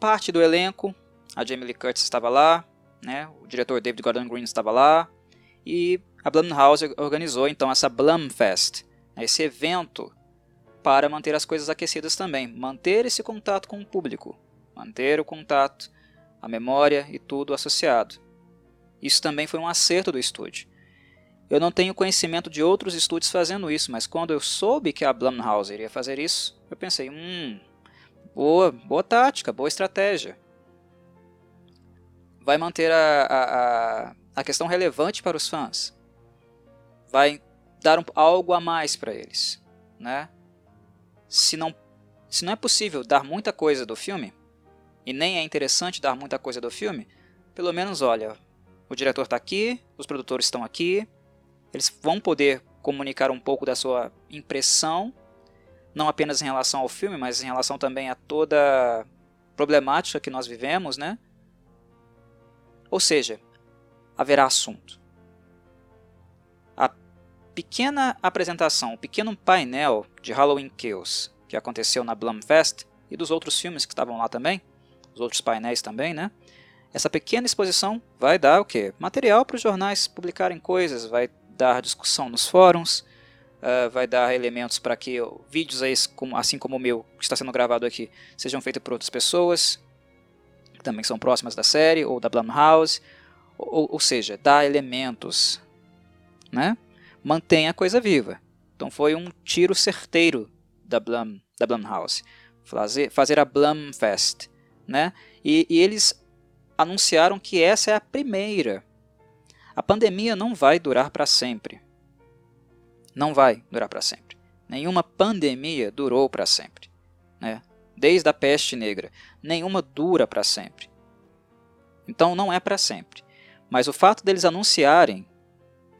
A: Parte do elenco, a Jamie Lee Curtis estava lá, né? o diretor David Gordon Green estava lá, e a Blumhouse organizou então essa Blumfest, né, esse evento para manter as coisas aquecidas também, manter esse contato com o público, manter o contato, a memória e tudo associado. Isso também foi um acerto do estúdio. Eu não tenho conhecimento de outros estúdios fazendo isso, mas quando eu soube que a Blumhouse iria fazer isso, eu pensei, hum, boa, boa tática, boa estratégia. Vai manter a, a, a questão relevante para os fãs. Vai dar um, algo a mais para eles. Né? Se, não, se não é possível dar muita coisa do filme, e nem é interessante dar muita coisa do filme, pelo menos, olha, o diretor está aqui, os produtores estão aqui, eles vão poder comunicar um pouco da sua impressão, não apenas em relação ao filme, mas em relação também a toda problemática que nós vivemos, né? Ou seja, haverá assunto. A pequena apresentação, o pequeno painel de Halloween Kills que aconteceu na Blumfest e dos outros filmes que estavam lá também, os outros painéis também, né? Essa pequena exposição vai dar o quê? Material para os jornais publicarem coisas, vai dar discussão nos fóruns, uh, vai dar elementos para que vídeos assim como o meu, que está sendo gravado aqui, sejam feitos por outras pessoas, que também são próximas da série, ou da Blumhouse, ou, ou seja, dá elementos, né? mantém a coisa viva. Então foi um tiro certeiro da, Blum, da Blumhouse, fazer, fazer a Blumfest. Né? E, e eles anunciaram que essa é a primeira. A pandemia não vai durar para sempre. Não vai durar para sempre. Nenhuma pandemia durou para sempre. Né? Desde a peste negra, nenhuma dura para sempre. Então não é para sempre. Mas o fato deles anunciarem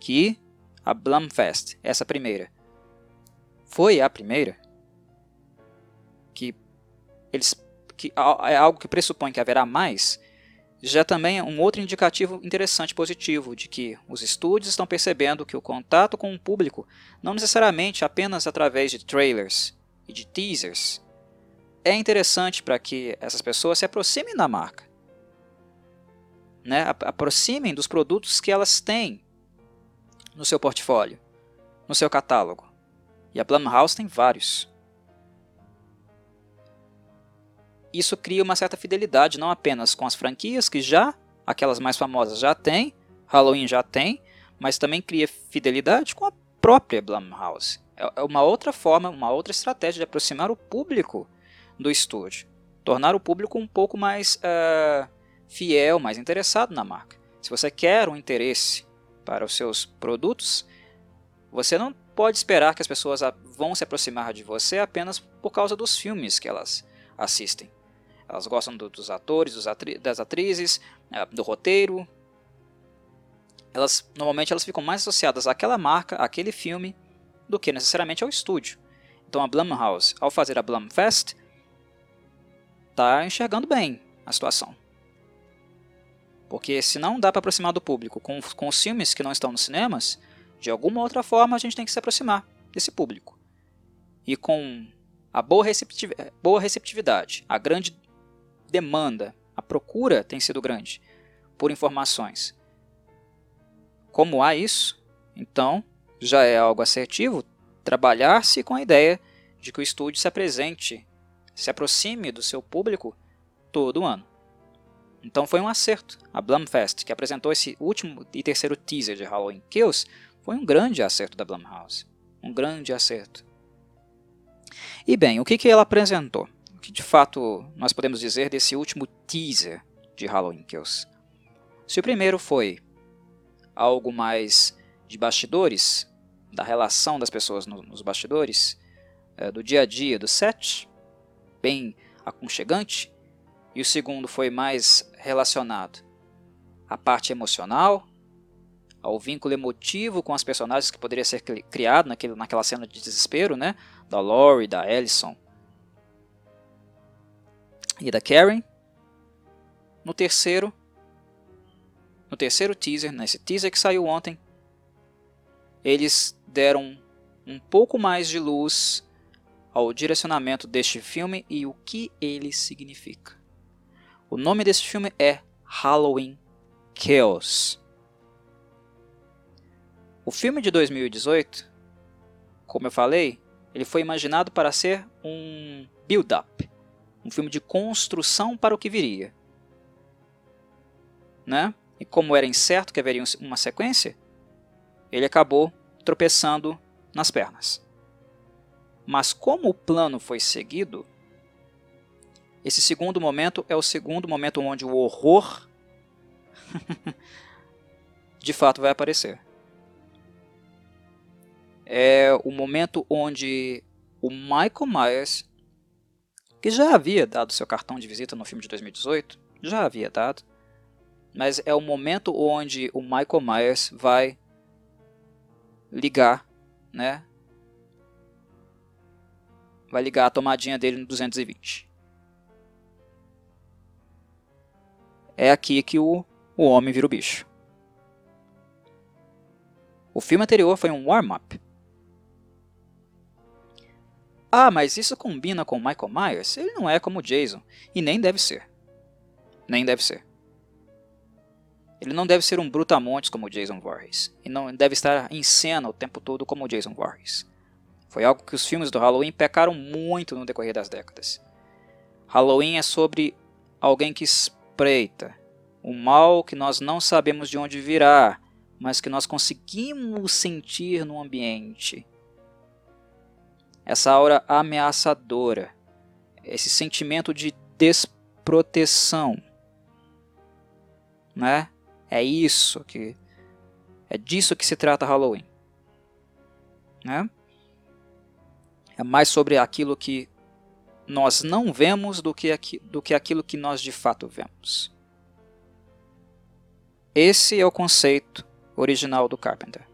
A: que a Blumfest, essa primeira, foi a primeira, que eles que é algo que pressupõe que haverá mais, já também é um outro indicativo interessante positivo de que os estúdios estão percebendo que o contato com o público não necessariamente apenas através de trailers e de teasers é interessante para que essas pessoas se aproximem da marca, né? aproximem dos produtos que elas têm no seu portfólio, no seu catálogo. E a Blumhouse tem vários. Isso cria uma certa fidelidade não apenas com as franquias que já, aquelas mais famosas já têm, Halloween já tem, mas também cria fidelidade com a própria Blumhouse. É, é uma outra forma, uma outra estratégia de aproximar o público do estúdio, tornar o público um pouco mais uh, fiel, mais interessado na marca. Se você quer um interesse para os seus produtos, você não pode esperar que as pessoas vão se aproximar de você apenas por causa dos filmes que elas assistem. Elas gostam do, dos atores, dos atri das atrizes, é, do roteiro. Elas normalmente elas ficam mais associadas àquela marca, àquele filme, do que necessariamente ao estúdio. Então a Blumhouse, ao fazer a Blumfest, está enxergando bem a situação. Porque se não dá para aproximar do público com, com os filmes que não estão nos cinemas, de alguma outra forma a gente tem que se aproximar desse público. E com a boa, boa receptividade, a grande demanda, a procura tem sido grande por informações. Como há isso, então já é algo assertivo trabalhar-se com a ideia de que o estúdio se apresente, se aproxime do seu público todo ano. Então foi um acerto. A Blumfest, que apresentou esse último e terceiro teaser de Halloween Kills, foi um grande acerto da Blumhouse. Um grande acerto. E bem, o que, que ela apresentou? Que de fato nós podemos dizer desse último teaser de Halloween Kills? Se o primeiro foi algo mais de bastidores, da relação das pessoas no, nos bastidores, é, do dia a dia do set, bem aconchegante, e o segundo foi mais relacionado à parte emocional, ao vínculo emotivo com as personagens que poderia ser criado naquele, naquela cena de desespero, né? Da Laurie, da Ellison, e da Karen. No terceiro, no terceiro teaser, nesse teaser que saiu ontem, eles deram um pouco mais de luz ao direcionamento deste filme e o que ele significa. O nome desse filme é Halloween Chaos. O filme de 2018, como eu falei, ele foi imaginado para ser um build-up, um filme de construção para o que viria. Né? E como era incerto que haveria uma sequência, ele acabou tropeçando nas pernas. Mas como o plano foi seguido, esse segundo momento é o segundo momento onde o horror de fato vai aparecer. É o momento onde o Michael Myers que já havia dado seu cartão de visita no filme de 2018, já havia dado, mas é o momento onde o Michael Myers vai ligar, né? Vai ligar a tomadinha dele no 220. É aqui que o, o homem vira o bicho. O filme anterior foi um warm-up ah, mas isso combina com Michael Myers? Ele não é como Jason, e nem deve ser. Nem deve ser. Ele não deve ser um brutamontes como Jason Voorhees, e não deve estar em cena o tempo todo como Jason Voorhees. Foi algo que os filmes do Halloween pecaram muito no decorrer das décadas. Halloween é sobre alguém que espreita, o mal que nós não sabemos de onde virá, mas que nós conseguimos sentir no ambiente essa aura ameaçadora, esse sentimento de desproteção, né? É isso que é disso que se trata Halloween, né? É mais sobre aquilo que nós não vemos do que, aqui, do que aquilo que nós de fato vemos. Esse é o conceito original do Carpenter.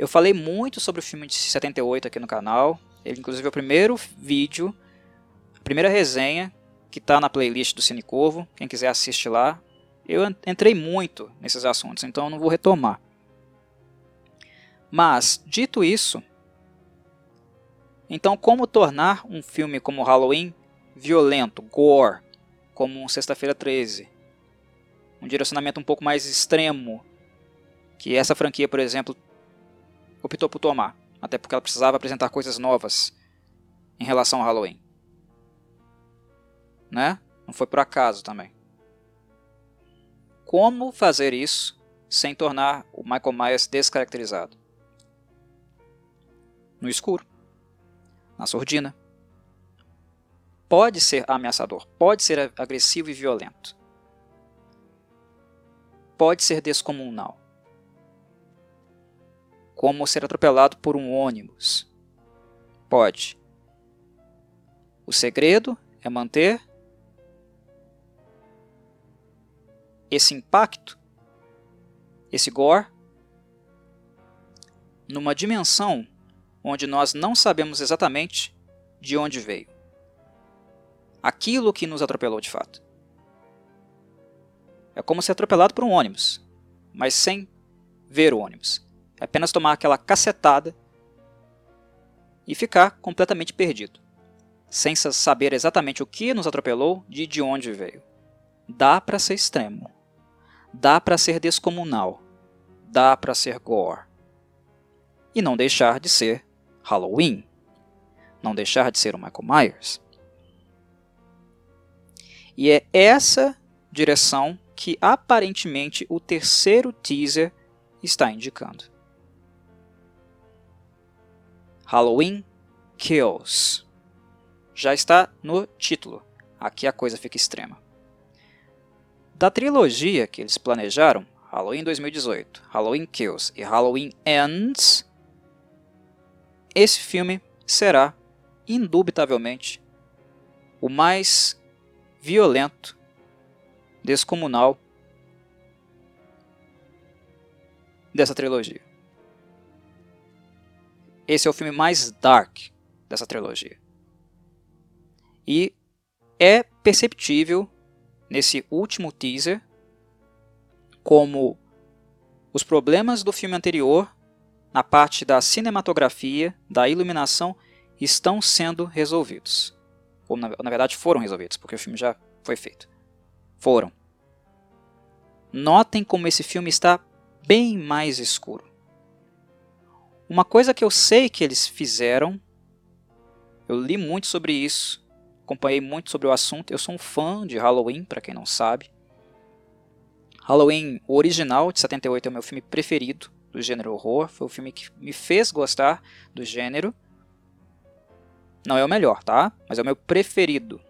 A: Eu falei muito sobre o filme de 78 aqui no canal. Ele, inclusive, é o primeiro vídeo, a primeira resenha que está na playlist do Cine Corvo, quem quiser assistir lá. Eu entrei muito nesses assuntos, então não vou retomar. Mas, dito isso, então como tornar um filme como Halloween violento, gore, como um Sexta-feira 13? Um direcionamento um pouco mais extremo que essa franquia, por exemplo, optou por tomar, até porque ela precisava apresentar coisas novas em relação ao Halloween. Né? Não foi por acaso também. Como fazer isso sem tornar o Michael Myers descaracterizado? No escuro, na sordina. Pode ser ameaçador, pode ser agressivo e violento. Pode ser descomunal como ser atropelado por um ônibus. Pode. O segredo é manter esse impacto, esse gore, numa dimensão onde nós não sabemos exatamente de onde veio. Aquilo que nos atropelou de fato. É como ser atropelado por um ônibus, mas sem ver o ônibus. É apenas tomar aquela cacetada e ficar completamente perdido, sem saber exatamente o que nos atropelou e de onde veio. Dá para ser extremo. Dá para ser descomunal. Dá para ser gore. E não deixar de ser Halloween. Não deixar de ser o Michael Myers. E é essa direção que aparentemente o terceiro teaser está indicando. Halloween Kills. Já está no título. Aqui a coisa fica extrema. Da trilogia que eles planejaram, Halloween 2018, Halloween Kills e Halloween Ends, esse filme será, indubitavelmente, o mais violento, descomunal dessa trilogia. Esse é o filme mais dark dessa trilogia. E é perceptível nesse último teaser como os problemas do filme anterior na parte da cinematografia, da iluminação, estão sendo resolvidos. Ou na, na verdade foram resolvidos, porque o filme já foi feito. Foram. Notem como esse filme está bem mais escuro. Uma coisa que eu sei que eles fizeram, eu li muito sobre isso, acompanhei muito sobre o assunto. Eu sou um fã de Halloween, para quem não sabe. Halloween, original de 78 é o meu filme preferido do gênero horror. Foi o filme que me fez gostar do gênero. Não é o melhor, tá? Mas é o meu preferido.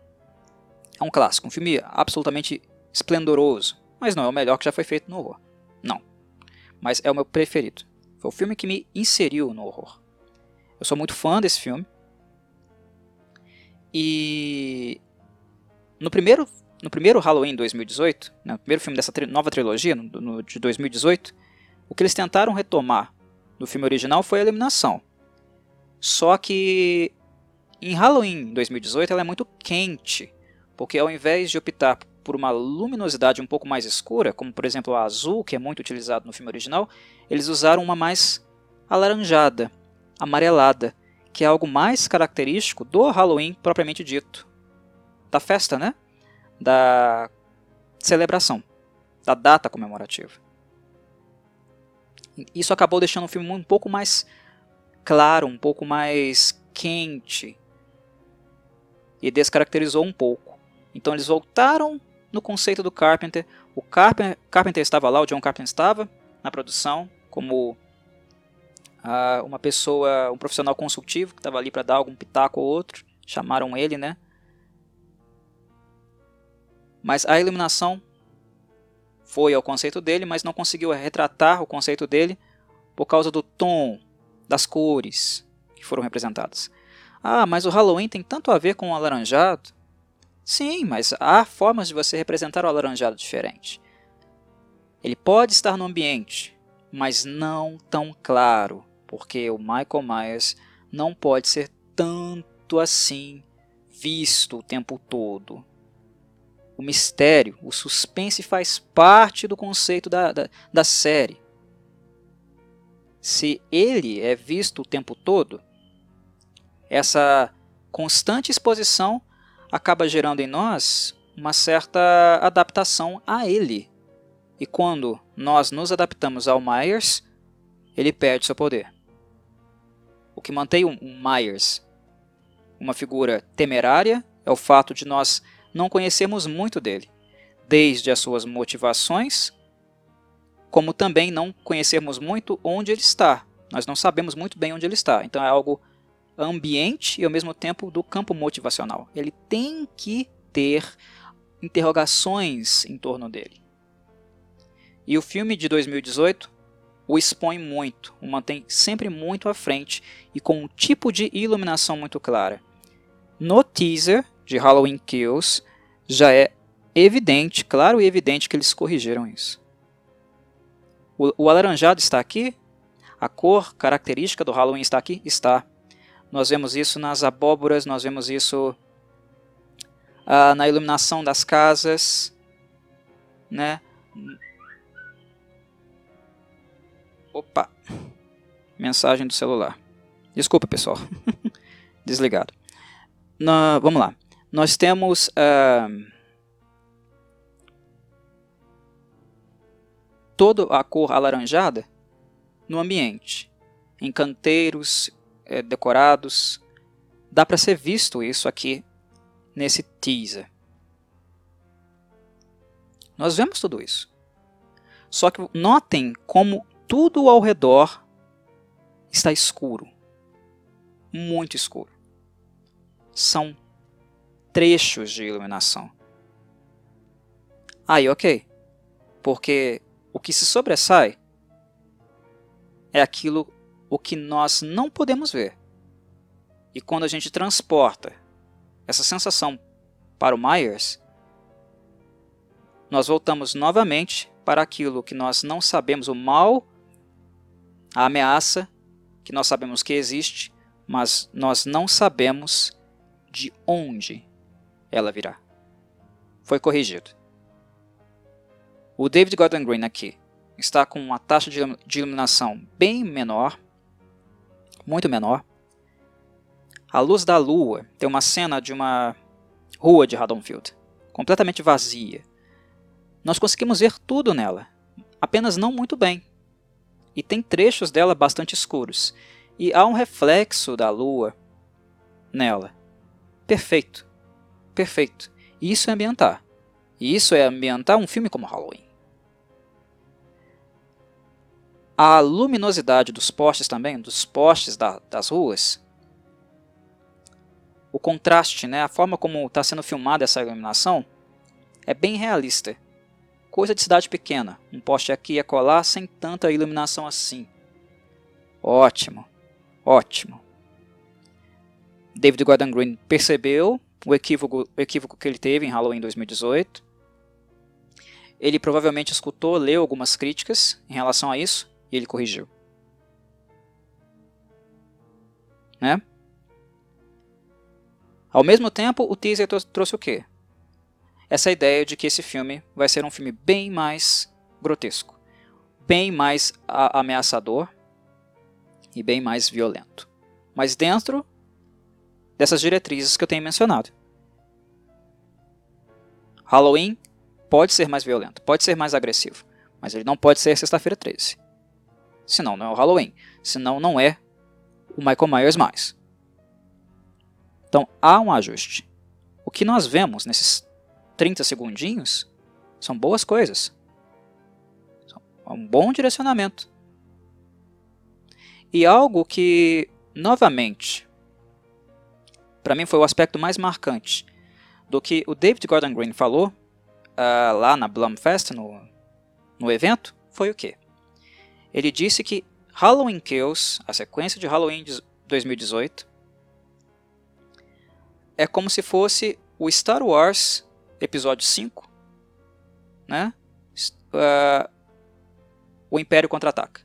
A: É um clássico, um filme absolutamente esplendoroso, mas não é o melhor que já foi feito no horror. Não. Mas é o meu preferido. Foi o filme que me inseriu no horror. Eu sou muito fã desse filme. E no primeiro, no primeiro Halloween 2018, né, no primeiro filme dessa tri nova trilogia, no, no, de 2018, o que eles tentaram retomar do filme original foi a eliminação. Só que em Halloween 2018 ela é muito quente, porque ao invés de optar por uma luminosidade um pouco mais escura, como por exemplo a azul, que é muito utilizado no filme original, eles usaram uma mais alaranjada, amarelada, que é algo mais característico do Halloween propriamente dito. Da festa, né? Da celebração, da data comemorativa. Isso acabou deixando o filme um pouco mais claro, um pouco mais quente e descaracterizou um pouco. Então eles voltaram no conceito do Carpenter. O Carpenter, Carpenter estava lá, o John Carpenter estava na produção, como uh, uma pessoa, um profissional consultivo que estava ali para dar algum pitaco ou outro. Chamaram ele, né? Mas a iluminação foi ao conceito dele, mas não conseguiu retratar o conceito dele por causa do tom, das cores que foram representadas. Ah, mas o Halloween tem tanto a ver com o alaranjado. Sim, mas há formas de você representar o alaranjado diferente. Ele pode estar no ambiente, mas não tão claro, porque o Michael Myers não pode ser tanto assim visto o tempo todo. O mistério, o suspense faz parte do conceito da, da, da série. Se ele é visto o tempo todo, essa constante exposição acaba gerando em nós uma certa adaptação a ele. E quando nós nos adaptamos ao Myers, ele perde seu poder. O que mantém o Myers uma figura temerária é o fato de nós não conhecermos muito dele, desde as suas motivações, como também não conhecermos muito onde ele está. Nós não sabemos muito bem onde ele está. Então é algo ambiente e ao mesmo tempo do campo motivacional. Ele tem que ter interrogações em torno dele. E o filme de 2018 o expõe muito, o mantém sempre muito à frente e com um tipo de iluminação muito clara. No teaser de Halloween Kills já é evidente, claro e evidente que eles corrigiram isso. O, o alaranjado está aqui, a cor característica do Halloween está aqui? Está. Nós vemos isso nas abóboras, nós vemos isso ah, na iluminação das casas, né? Opa! Mensagem do celular. Desculpa, pessoal. Desligado. Na, vamos lá. Nós temos uh, toda a cor alaranjada no ambiente, em canteiros é, decorados. Dá para ser visto isso aqui nesse teaser. Nós vemos tudo isso. Só que notem como tudo ao redor está escuro. Muito escuro. São trechos de iluminação. Aí, ok. Porque o que se sobressai é aquilo o que nós não podemos ver. E quando a gente transporta essa sensação para o Myers, nós voltamos novamente para aquilo que nós não sabemos, o mal, a ameaça, que nós sabemos que existe, mas nós não sabemos de onde ela virá. Foi corrigido. O David Gordon Green aqui está com uma taxa de iluminação bem menor, muito menor. A luz da lua tem uma cena de uma rua de Haddonfield, completamente vazia. Nós conseguimos ver tudo nela, apenas não muito bem. E tem trechos dela bastante escuros. E há um reflexo da lua nela. Perfeito. Perfeito. Isso é ambientar. E isso é ambientar um filme como Halloween. A luminosidade dos postes também, dos postes da, das ruas, o contraste, né, a forma como está sendo filmada essa iluminação, é bem realista. Coisa de cidade pequena, um poste aqui e acolá sem tanta iluminação assim. Ótimo, ótimo. David Gordon Green percebeu o equívoco, o equívoco que ele teve em Halloween 2018. Ele provavelmente escutou, leu algumas críticas em relação a isso e ele corrigiu. Né? Ao mesmo tempo, o teaser trouxe o quê? Essa ideia de que esse filme vai ser um filme bem mais grotesco, bem mais ameaçador e bem mais violento. Mas dentro dessas diretrizes que eu tenho mencionado. Halloween pode ser mais violento, pode ser mais agressivo, mas ele não pode ser sexta-feira 13 senão não é o Halloween, senão não é o Michael Myers mais. Então há um ajuste. O que nós vemos nesses 30 segundinhos são boas coisas. É um bom direcionamento. E algo que, novamente, para mim foi o aspecto mais marcante do que o David Gordon Green falou uh, lá na Blumfest, no, no evento, foi o quê? Ele disse que Halloween Kills, a sequência de Halloween de 2018, é como se fosse o Star Wars Episódio 5, né? Uh, o Império Contra-Ataca.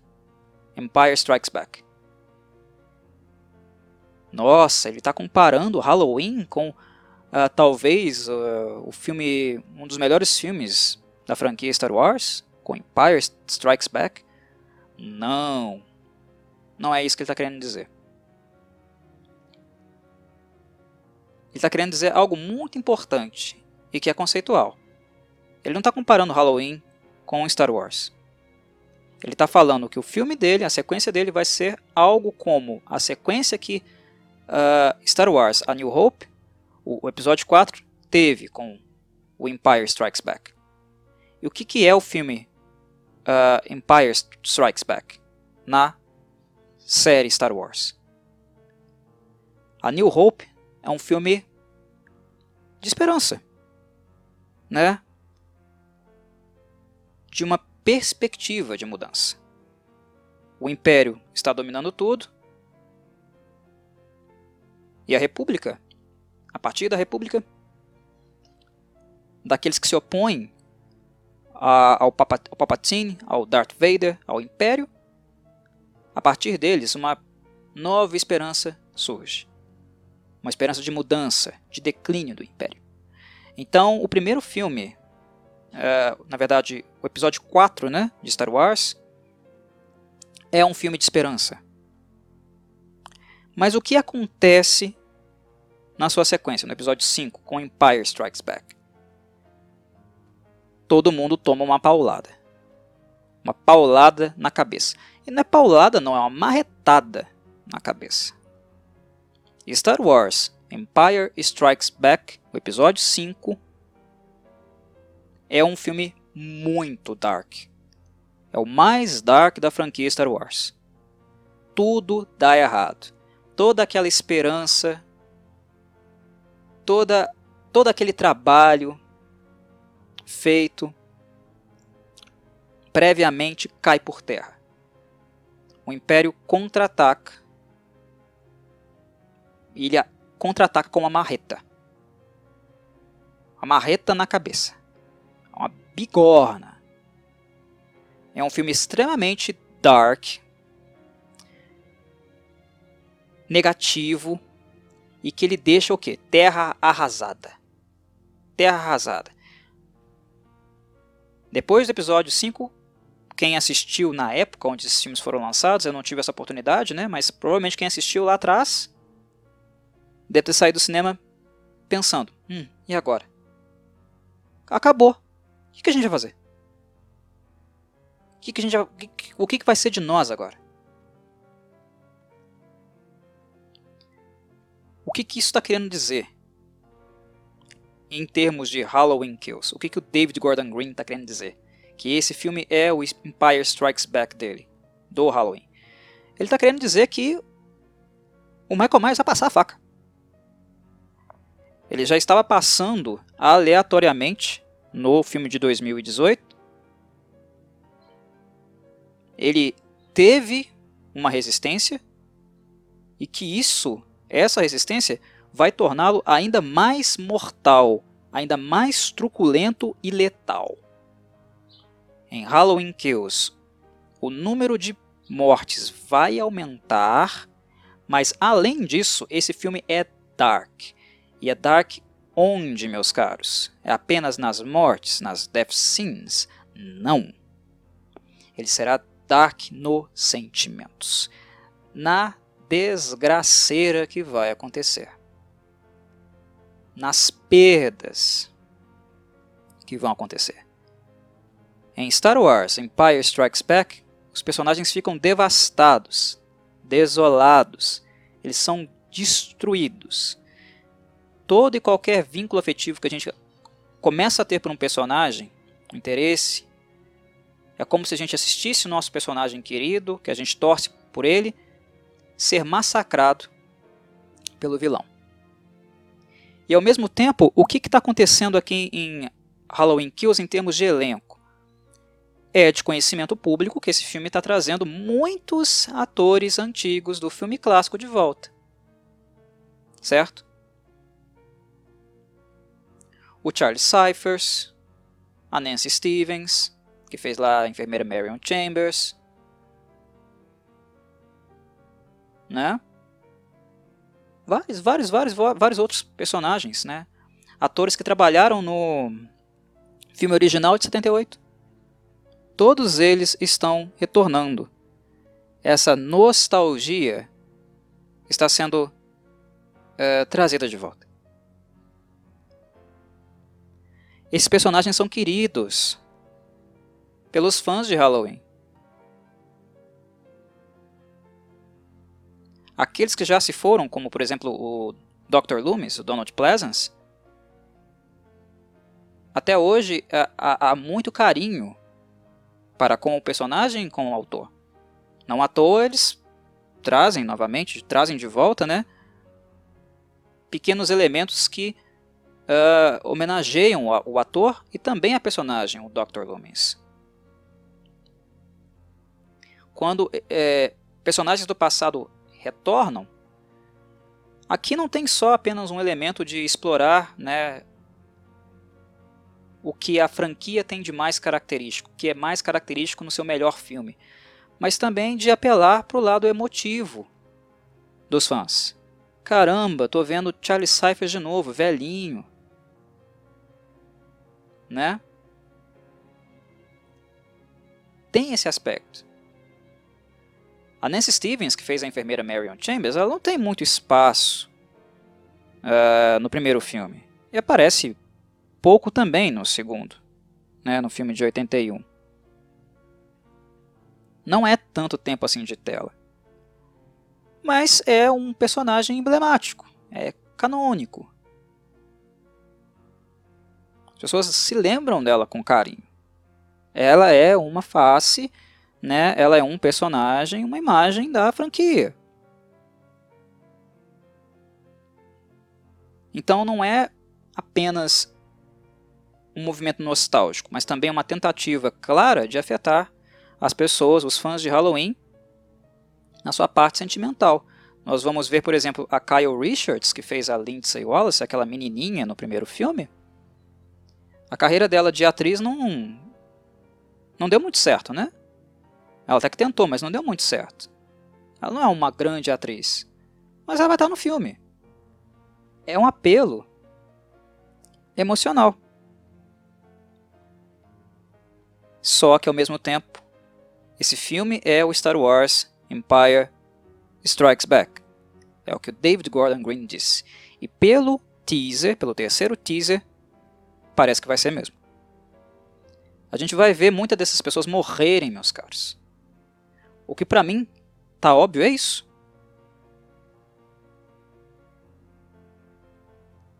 A: Empire Strikes Back. Nossa, ele está comparando Halloween com uh, talvez uh, o filme, um dos melhores filmes da franquia Star Wars, com Empire Strikes Back? Não, não é isso que ele está querendo dizer. Ele está querendo dizer algo muito importante e que é conceitual. Ele não está comparando Halloween com Star Wars. Ele está falando que o filme dele, a sequência dele, vai ser algo como a sequência que uh, Star Wars A New Hope, o, o, episódio 4, teve com o Empire Strikes Back. E o que, que é o filme uh, Empire Strikes Back na série Star Wars? A New Hope é um filme de esperança, né? De uma perspectiva de mudança. O Império está dominando tudo. E a República, a partir da República, daqueles que se opõem a, ao, Papa, ao Palpatine, ao Darth Vader, ao Império, a partir deles uma nova esperança surge. Uma esperança de mudança, de declínio do Império. Então, o primeiro filme é, na verdade, o episódio 4 né, de Star Wars, é um filme de esperança. Mas o que acontece na sua sequência, no episódio 5, com Empire Strikes Back? Todo mundo toma uma paulada. Uma paulada na cabeça. E não é paulada, não, é uma marretada na cabeça. Star Wars Empire Strikes Back, o episódio 5, é um filme muito dark. É o mais dark da franquia Star Wars. Tudo dá errado. Toda aquela esperança, toda todo aquele trabalho feito previamente cai por terra. O Império contra-ataca. Ele contra-ataca com uma marreta. A marreta na cabeça uma bigorna. É um filme extremamente dark, negativo e que ele deixa o que? Terra arrasada. Terra arrasada. Depois do episódio 5, quem assistiu na época onde esses filmes foram lançados, eu não tive essa oportunidade, né? Mas provavelmente quem assistiu lá atrás deve ter saído do cinema pensando: hum, e agora? Acabou. O que, a gente vai fazer? O que, a gente vai, o que vai ser de nós agora? O que, que isso está querendo dizer? Em termos de Halloween Kills. O que, que o David Gordon Green está querendo dizer? Que esse filme é o Empire Strikes Back dele. Do Halloween. Ele está querendo dizer que o Michael Myers vai passar a faca. Ele já estava passando aleatoriamente no filme de 2018, ele teve uma resistência e que isso, essa resistência, vai torná-lo ainda mais mortal, ainda mais truculento e letal. Em Halloween Kills, o número de mortes vai aumentar, mas além disso, esse filme é dark. E é dark Onde, meus caros? É apenas nas mortes, nas death scenes? Não. Ele será dark nos sentimentos, na desgraceira que vai acontecer, nas perdas que vão acontecer. Em Star Wars Empire Strikes Back, os personagens ficam devastados, desolados, eles são destruídos todo e qualquer vínculo afetivo que a gente começa a ter por um personagem, um interesse, é como se a gente assistisse o nosso personagem querido, que a gente torce por ele, ser massacrado pelo vilão. E ao mesmo tempo, o que está acontecendo aqui em Halloween Kills em termos de elenco? É de conhecimento público que esse filme está trazendo muitos atores antigos do filme clássico de volta. Certo? o Charles Cyphers, a Nancy Stevens, que fez lá a enfermeira Marion Chambers, né? Vários, vários, vários, vários outros personagens, né? atores que trabalharam no filme original de 78. Todos eles estão retornando. Essa nostalgia está sendo é, trazida de volta. Esses personagens são queridos pelos fãs de Halloween. Aqueles que já se foram, como por exemplo o Dr. Loomis, o Donald Pleasance, até hoje há, há muito carinho para com o personagem e com o autor. Não à toa eles trazem novamente, trazem de volta, né? Pequenos elementos que uh, homenageiam o, ator e também a personagem, o Dr. Loomis. Quando é, personagens do passado retornam, aqui não tem só apenas um elemento de explorar né, o que a franquia tem de mais característico, que é mais característico no seu melhor filme, mas também de apelar para o lado emotivo dos fãs. Caramba, tô vendo Charlie Cyphers de novo, velhinho. Né? Tem esse aspecto. A Nancy Stevens, que fez a enfermeira Marion Chambers, ela não tem muito espaço uh, no primeiro filme. E aparece pouco também no segundo, né, no filme de 81. Não é tanto tempo assim de tela. Mas é um personagem emblemático, é canônico. As pessoas se lembram dela com carinho. Ela é uma face né, ela é um personagem, uma imagem da franquia. Então não é apenas um movimento nostálgico, mas também uma tentativa clara de afetar as pessoas, os fãs de Halloween, na sua parte sentimental. Nós vamos ver, por exemplo, a Kyle Richards, que fez a Lindsay Wallace, aquela menininha no primeiro filme. A carreira dela de atriz não, não deu muito certo, né? Ela até que tentou, mas não deu muito certo. Ela não é uma grande atriz. Mas ela vai estar no filme. É um apelo emocional. Só que ao mesmo tempo, esse filme é o Star Wars Empire Strikes Back. É o que o David Gordon Green disse. E pelo teaser, pelo terceiro teaser, parece que vai ser mesmo. A gente vai ver muitas dessas pessoas morrerem, meus caros. O que para mim tá óbvio é isso.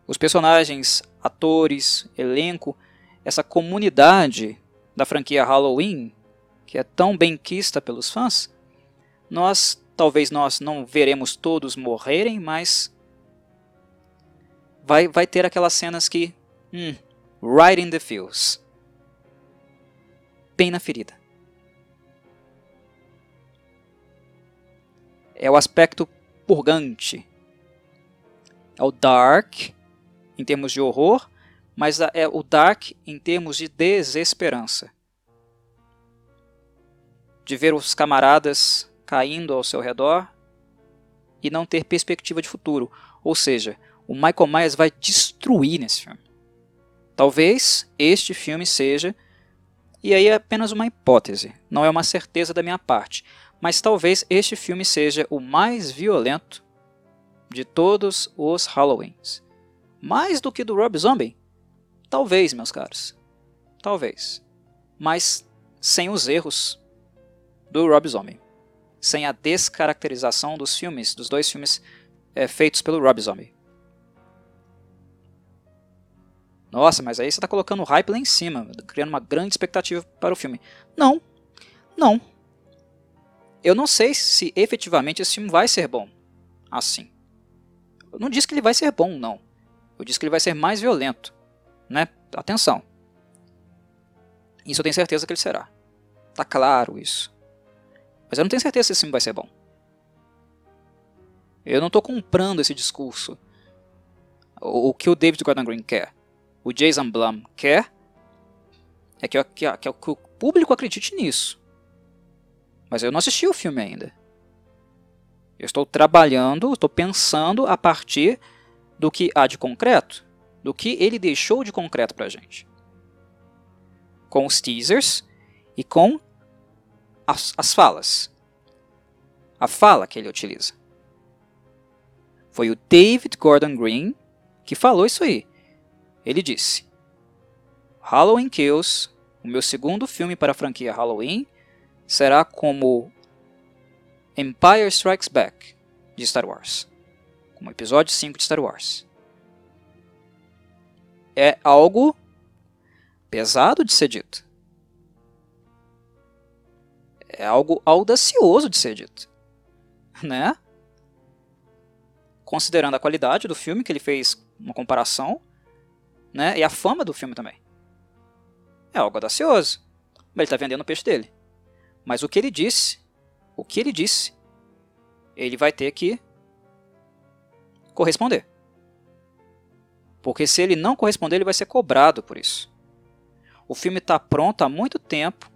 A: Os personagens, atores, elenco, essa comunidade da franquia Halloween, que é tão bem quista pelos fãs, nós talvez nós não veremos todos morrerem, mas vai, vai ter aquelas cenas que, hum, right in the feels, bem na ferida. É o aspecto purgante. É o dark em termos de horror, mas é o dark em termos de desesperança. De ver os camaradas caindo ao seu redor e não ter perspectiva de futuro. Ou seja, o Michael Myers vai destruir nesse filme. Talvez este filme seja, e aí é apenas uma hipótese, não é uma certeza da minha parte, mas talvez este filme seja o mais violento de todos os Halloweens. Mais do que do Rob Zombie? Talvez, meus caros. Talvez. Mas sem os erros do Rob Zombie. Sem a descaracterização dos filmes, dos dois filmes é, feitos pelo Rob Zombie. Nossa, mas aí você está colocando o hype lá em cima, criando uma grande expectativa para o filme. Não, não. Eu não sei se efetivamente esse filme vai ser bom. Assim. Eu não disse que ele vai ser bom, não. Eu disse que ele vai ser mais violento. Né? Atenção. Isso eu tenho certeza que ele será. Tá claro isso. Mas eu não tenho certeza se esse filme vai ser bom. Eu não estou comprando esse discurso. O, que o David Gordon Green quer, o Jason Blum quer, é que, que, que, que o público acredite nisso. Mas eu não assisti o filme ainda. Eu estou trabalhando, estou pensando a partir do que há de concreto, do que ele deixou de concreto pra gente. Com os teasers e com as, as falas. A fala que ele utiliza. Foi o David Gordon Green que falou isso aí. Ele disse: Halloween Kills, o meu segundo filme para a franquia Halloween, será como Empire Strikes Back de Star Wars, como episódio 5 de Star Wars. É algo pesado de ser dito. É algo audacioso de ser dito. Né? Considerando a qualidade do filme, que ele fez uma comparação, né? E a fama do filme também. É algo audacioso. Mas ele está vendendo o peixe dele. Mas o que ele disse, o que ele disse, ele vai ter que corresponder. Porque se ele não corresponder, ele vai ser cobrado por isso. O filme está pronto há muito tempo.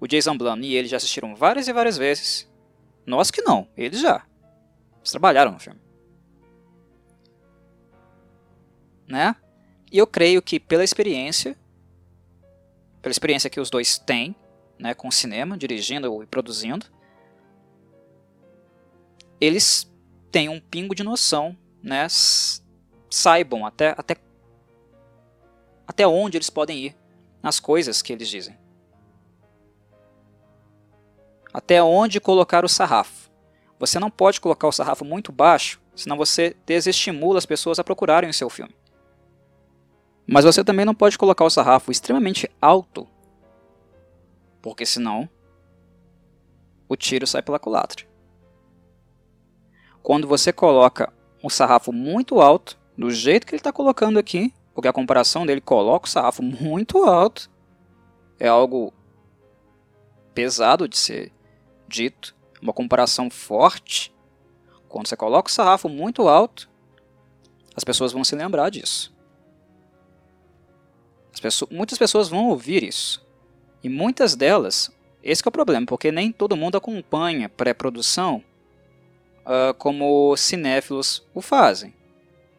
A: O Jason Blum e ele já assistiram várias e várias vezes. Nós que não, eles já. Eles trabalharam no filme. Né? E eu creio que pela experiência, pela experiência que os dois têm, né, com cinema, dirigindo e produzindo, eles têm um pingo de noção, né, saibam até, até, até onde eles podem ir nas coisas que eles dizem. Até onde colocar o sarrafo. Você não pode colocar o sarrafo muito baixo, senão você desestimula as pessoas a procurarem o seu filme. Mas você também não pode colocar o sarrafo extremamente alto, porque senão o tiro sai pela culatra. Quando você coloca o sarrafo muito alto, do jeito que ele está colocando aqui, porque a comparação dele coloca o sarrafo muito alto, é algo pesado de ser dito, uma comparação forte. Quando você coloca o sarrafo muito alto, as pessoas vão se lembrar disso. Pessoas, muitas pessoas vão ouvir isso. E muitas delas, esse é o problema, porque nem todo mundo acompanha pré-produção uh, como cinéfilos o fazem.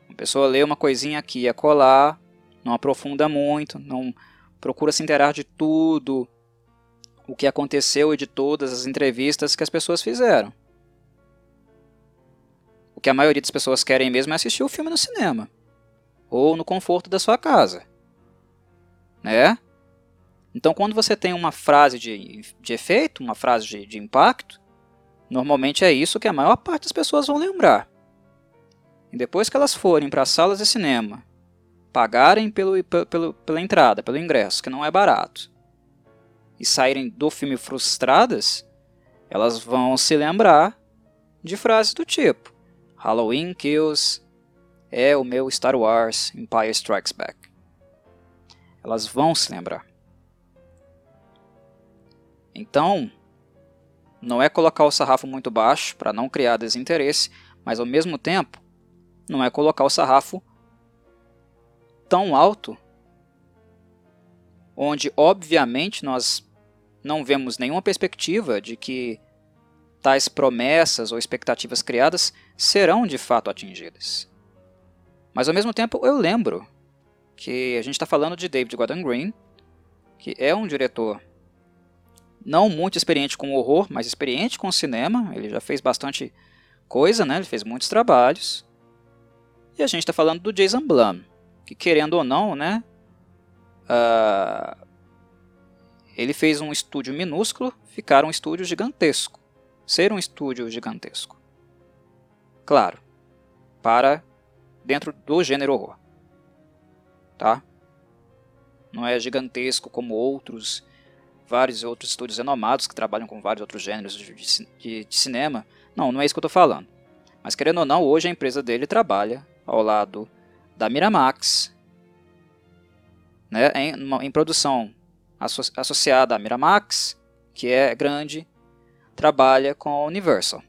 A: A pessoa lê uma coisinha aqui e acolá, não aprofunda muito, não procura se inteirar de tudo o que aconteceu e de todas as entrevistas que as pessoas fizeram. O que a maioria das pessoas querem mesmo é assistir o filme no cinema ou no conforto da sua casa né? Então, quando você tem uma frase de, de efeito, uma frase de, de impacto, normalmente é isso que a maior parte das pessoas vão lembrar. E depois que elas forem para salas de cinema, pagarem pelo, pelo, pela entrada, pelo ingresso, que não é barato, e saírem do filme frustradas, elas vão se lembrar de frases do tipo: Halloween Kills é o meu Star Wars Empire Strikes Back. Elas vão se lembrar. Então, não é colocar o sarrafo muito baixo para não criar desinteresse, mas ao mesmo tempo, não é colocar o sarrafo tão alto, onde obviamente nós não vemos nenhuma perspectiva de que tais promessas ou expectativas criadas serão de fato atingidas. Mas ao mesmo tempo eu lembro que a gente está falando de David Gordon Green, que é um diretor não muito experiente com horror, mas experiente com cinema. Ele já fez bastante coisa, né? Ele fez muitos trabalhos. E a gente está falando do Jason Blum, que querendo ou não, né? Uh, ele fez um estúdio minúsculo ficar um estúdio gigantesco. Ser um estúdio gigantesco. Claro, para dentro do gênero horror tá? Não é gigantesco como outros, vários outros estúdios renomados que trabalham com vários outros gêneros de, de, de cinema. Não, não é isso que eu estou falando. Mas querendo ou não, hoje a empresa dele trabalha ao lado da Miramax, né, em, em produção asso associada à Miramax, que é grande, trabalha com a Universal.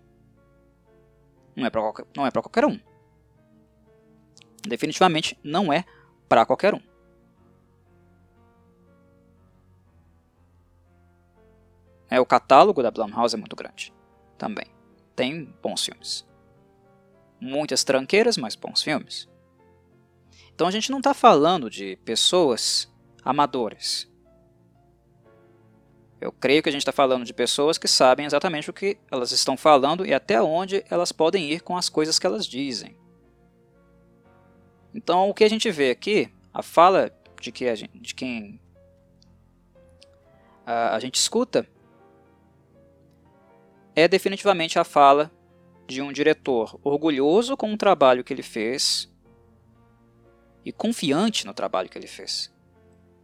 A: Não é para qualquer, é qualquer um. Definitivamente não é para qualquer um. É, o catálogo da Blumhouse é muito grande. Também. Tem bons filmes. Muitas tranqueiras, mas bons filmes. Então a gente não está falando de pessoas amadoras. Eu creio que a gente está falando de pessoas que sabem exatamente o que elas estão falando e até onde elas podem ir com as coisas que elas dizem. Então, o que a gente vê aqui, a fala de, que gente, de quem a, a gente escuta, é definitivamente a fala de um diretor orgulhoso com o trabalho que ele fez e confiante no trabalho que ele fez.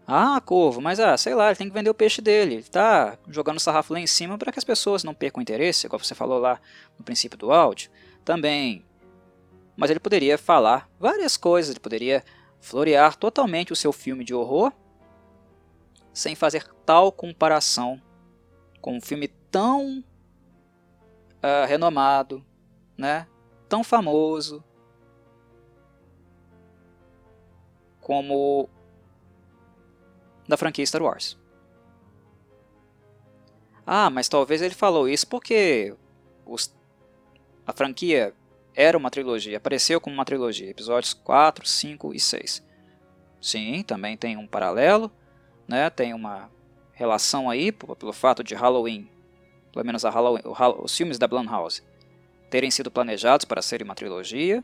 A: Ah, Corvo, mas ah, sei lá, ele tem que vender o peixe dele. Ele tá jogando sarrafo lá em cima para que as pessoas não percam interesse, igual você falou lá no princípio do áudio. Também. Mas ele poderia falar várias coisas, ele poderia florear totalmente o seu filme de horror sem fazer tal comparação com um filme tão uh, renomado, né? tão famoso, como da franquia Star Wars. Ah, mas talvez ele falou isso porque os, a franquia era uma trilogia, apareceu como uma trilogia, episódios 4, 5 e 6. Sim, também tem um paralelo, né? tem uma relação aí pelo fato de Halloween, pelo menos os filmes da Blumhouse, terem sido planejados para serem uma trilogia,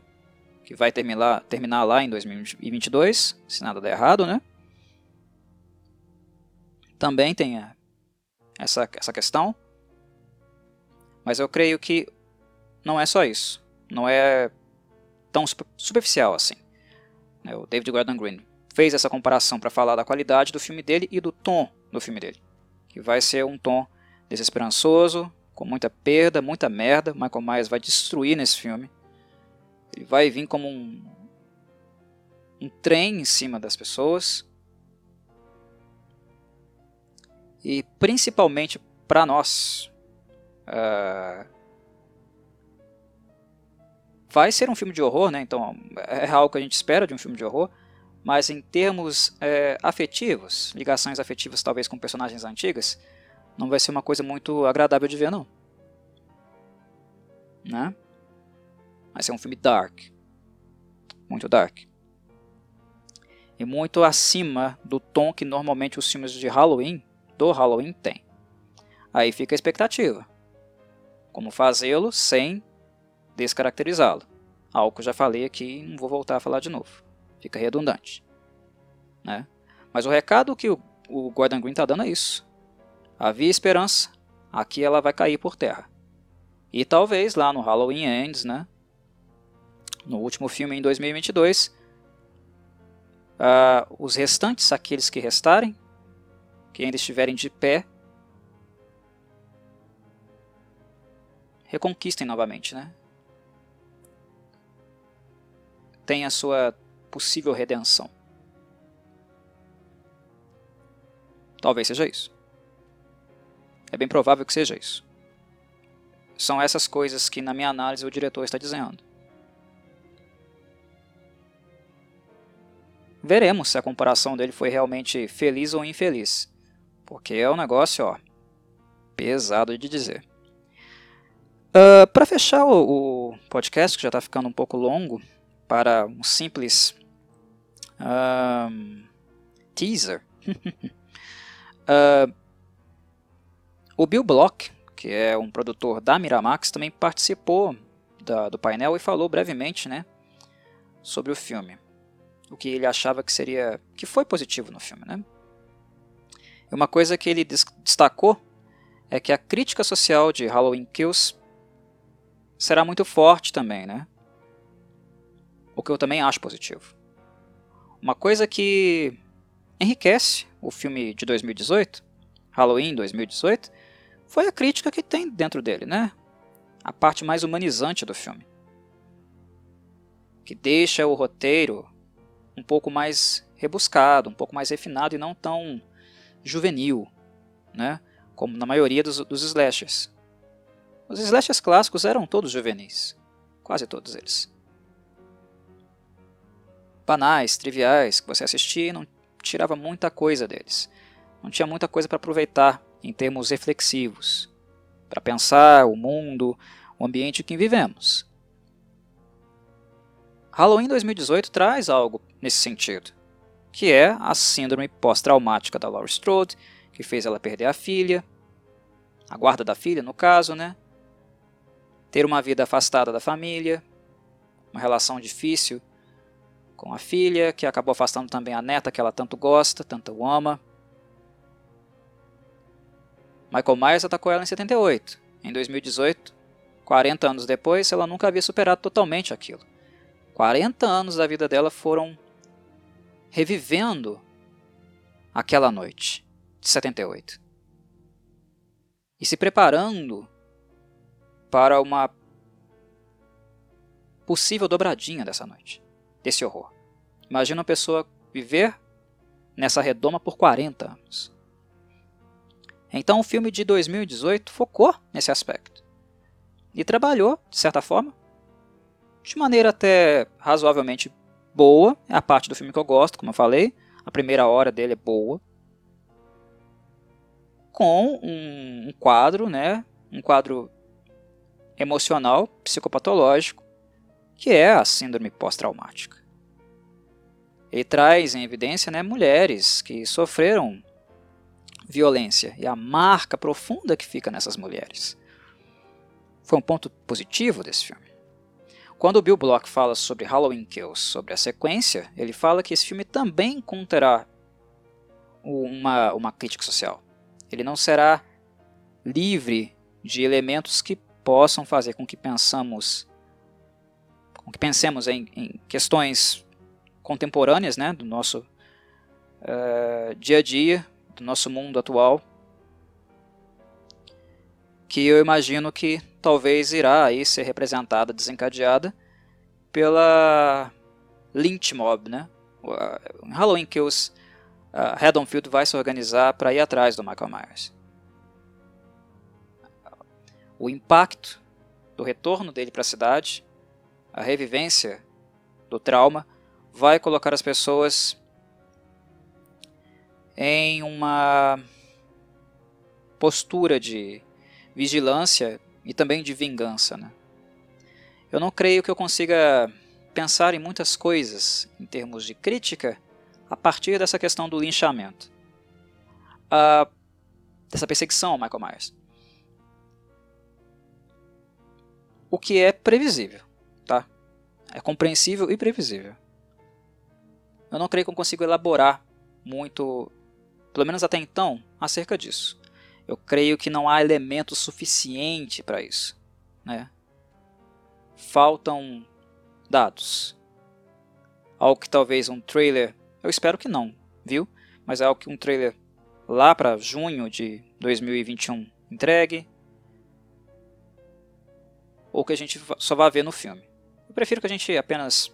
A: que vai terminar, terminar lá em 2022, se nada der errado, né? Também tem essa, essa questão. Mas eu creio que não é só isso. Não é tão superficial assim. Né? O David Gordon Green fez essa comparação para falar da qualidade do filme dele e do tom do filme dele. Que vai ser um tom desesperançoso, com muita perda, muita merda. Michael Myers vai destruir nesse filme. Ele vai vir como um, um trem em cima das pessoas. E principalmente para nós. Uh, vai ser um filme de horror, né? Então é algo que a gente espera de um filme de horror. Mas em termos é, afetivos, ligações afetivas talvez com personagens antigas, não vai ser uma coisa muito agradável de ver, não. Né? Vai ser um filme dark. Muito dark. E muito acima do tom que normalmente os filmes de Halloween, do Halloween, têm. Aí fica a expectativa. Como fazê-lo sem descaracterizá-lo. Algo que eu já falei aqui não vou voltar a falar de novo. Fica redundante. Né? Mas o recado que o, o Gordon Green está dando é isso. Havia esperança, aqui ela vai cair por terra. E talvez lá no Halloween Ends, né? no último filme em 2022. Uh, ah, os restantes, aqueles que restarem, que ainda estiverem de pé, reconquistem novamente, né? Tem a sua possível redenção. Talvez seja isso. É bem provável que seja isso. São essas coisas que, na minha análise, o diretor está dizendo. Veremos se a comparação dele foi realmente feliz ou infeliz, porque é um negócio ó, pesado de dizer. Uh, Para fechar o, o, podcast, que já está ficando um pouco longo, para um simples uh, teaser, uh, o Bill Block, que é um produtor da Miramax, também participou da, do painel e falou brevemente né, sobre o filme o que ele achava que seria que foi positivo no filme, né? E uma coisa que ele destacou é que a crítica social de Halloween Kills será muito forte também, né? O que eu também acho positivo. Uma coisa que enriquece o filme de 2018, Halloween 2018, foi a crítica que tem dentro dele, né? A parte mais humanizante do filme. Que deixa o roteiro um pouco mais rebuscado, um pouco mais refinado e não tão juvenil, né? como na maioria dos, dos slashers. Os slashers clássicos eram todos juvenis, quase todos eles. Banais, triviais, que você assistia e não tirava muita coisa deles. Não tinha muita coisa para aproveitar em termos reflexivos, para pensar o mundo, o ambiente em que vivemos. Halloween 2018 traz algo nesse sentido, que é a síndrome pós-traumática da Laurie Strode, que fez ela perder a filha, a guarda da filha, no caso, né? Ter uma vida afastada da família, uma relação difícil com a filha, que acabou afastando também a neta que ela tanto gosta, tanto ama. Michael Myers atacou ela em 78. Em 2018, 40 anos depois, ela nunca havia superado totalmente aquilo. 40 anos da vida dela foram revivendo aquela noite de 78 e se preparando para uma possível dobradinha dessa noite, desse horror. Imagina uma pessoa viver nessa redoma por 40 anos. Então o filme de 2018 focou nesse aspecto e trabalhou, de certa forma, de maneira até razoavelmente boa. É a parte do filme que eu gosto, como eu falei. A primeira hora dele é boa. Com um, um quadro, né? Um quadro emocional, psicopatológico, que é a síndrome pós-traumática. Ele traz em evidência né, mulheres que sofreram violência e a marca profunda que fica nessas mulheres. Foi um ponto positivo desse filme. Quando Bill Block fala sobre Halloween Kills, sobre a sequência, ele fala que esse filme também conterá uma, uma crítica social. Ele não será livre de elementos que possam fazer com que pensamos com que pensemos em, em questões contemporâneas né, do nosso uh, dia a dia, do nosso mundo atual, que eu imagino que talvez irá aí ser representada, desencadeada pela Lynch Mob, né? Em Halloween Kills, uh, Haddonfield vai se organizar para ir atrás do Michael Myers. O impacto do retorno dele para a cidade, a revivência do trauma, vai colocar as pessoas em uma postura de vigilância e também de vingança. Né? Eu não creio que eu consiga pensar em muitas coisas em termos de crítica a partir dessa questão do linchamento, uh, dessa perseguição Michael Myers. O que é previsível, tá? É compreensível e previsível. Eu não creio que eu consiga elaborar muito pelo menos até então, acerca disso. Eu creio que não há elemento suficiente para isso. Né? Faltam dados. Algo que talvez um trailer, eu espero que não, viu? Mas é algo que um trailer lá para junho de 2021 entregue. Ou que a gente só vá ver no filme. Eu prefiro que a gente apenas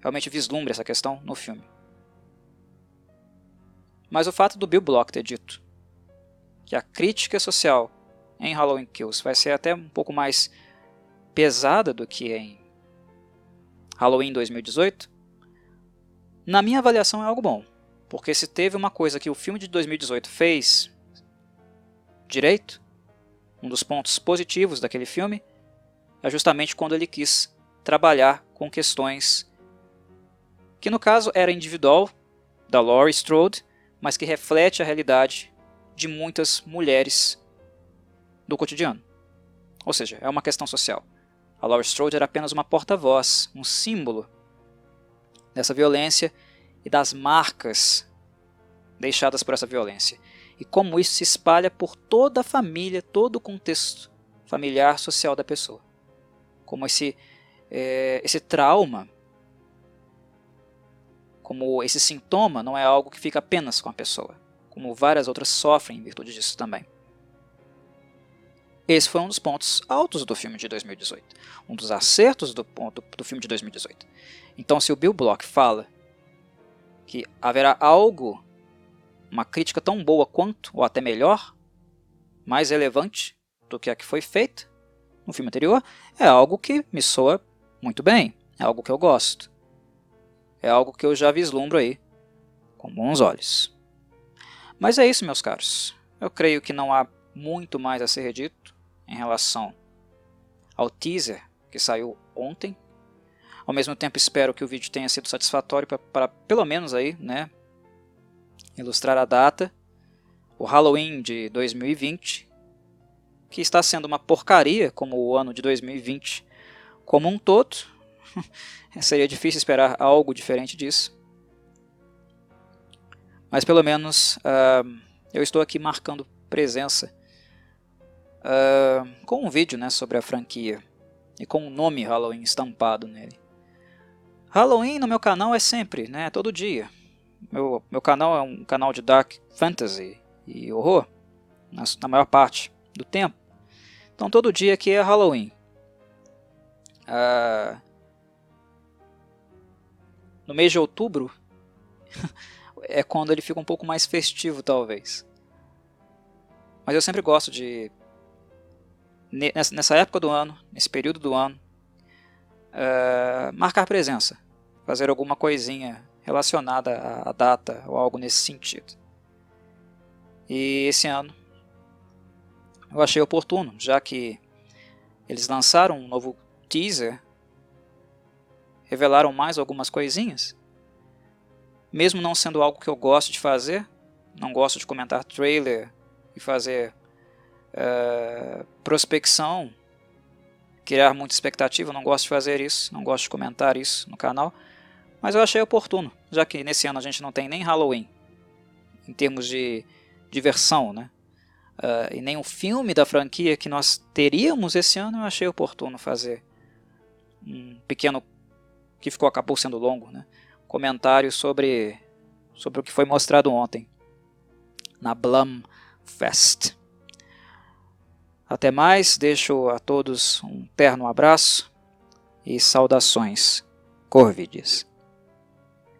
A: realmente vislumbre essa questão no filme. Mas o fato do Bill Block ter dito que a crítica social em Halloween Kills vai ser até um pouco mais pesada do que em Halloween 2018, na minha avaliação é algo bom. Porque se teve uma coisa que o filme de 2018 fez direito, um dos pontos positivos daquele filme é justamente quando ele quis trabalhar com questões que no caso era individual da Laurie Strode mas que reflete a realidade de muitas mulheres do cotidiano. Ou seja, é uma questão social. A Laurie Strode era apenas uma porta-voz, um símbolo dessa violência e das marcas deixadas por essa violência. E como isso se espalha por toda a família, todo o contexto familiar, social da pessoa. Como esse, é, esse trauma como esse sintoma não é algo que fica apenas com a pessoa, como várias outras sofrem em virtude disso também. Esse foi um dos pontos altos do filme de 2018, um dos acertos do, ponto, do filme de 2018. Então, se o Bill Block fala que haverá algo, uma crítica tão boa quanto, ou até melhor, mais relevante do que a que foi feita no filme anterior, é algo que me soa muito bem, é algo que eu gosto é algo que eu já vislumbro aí com bons olhos. Mas é isso, meus caros. Eu creio que não há muito mais a ser dito em relação ao teaser que saiu ontem. Ao mesmo tempo, espero que o vídeo tenha sido satisfatório para, pelo menos aí, né, ilustrar a data, o Halloween de 2020, que está sendo uma porcaria como o ano de 2020 como um todo. Seria difícil esperar algo diferente disso. Mas pelo menos uh, eu estou aqui marcando presença uh, com um vídeo né, sobre a franquia e com o nome Halloween estampado nele. Halloween no meu canal é sempre, né, todo dia. Meu, meu canal é um canal de Dark Fantasy e horror, na, na maior parte do tempo. Então todo dia aqui é Halloween. Uh, no mês de outubro é quando ele fica um pouco mais festivo, talvez. Mas eu sempre gosto de, nessa época do ano, nesse período do ano, uh, marcar presença, fazer alguma coisinha relacionada à data ou algo nesse sentido. E esse ano eu achei oportuno, já que eles lançaram um novo teaser, revelaram mais algumas coisinhas. Mesmo não sendo algo que eu gosto de fazer, não gosto de comentar trailer e fazer uh, prospecção, criar muita expectativa, não gosto de fazer isso, não gosto de comentar isso no canal, mas eu achei oportuno, já que nesse ano a gente não tem nem Halloween, em termos de diversão, né? Uh, e nem o filme da franquia que nós teríamos esse ano, eu achei oportuno fazer um pequeno que ficou acabou sendo longo, né? Comentário sobre sobre o que foi mostrado ontem na Blum Fest. Até mais, deixo a todos um terno abraço e saudações Corvides.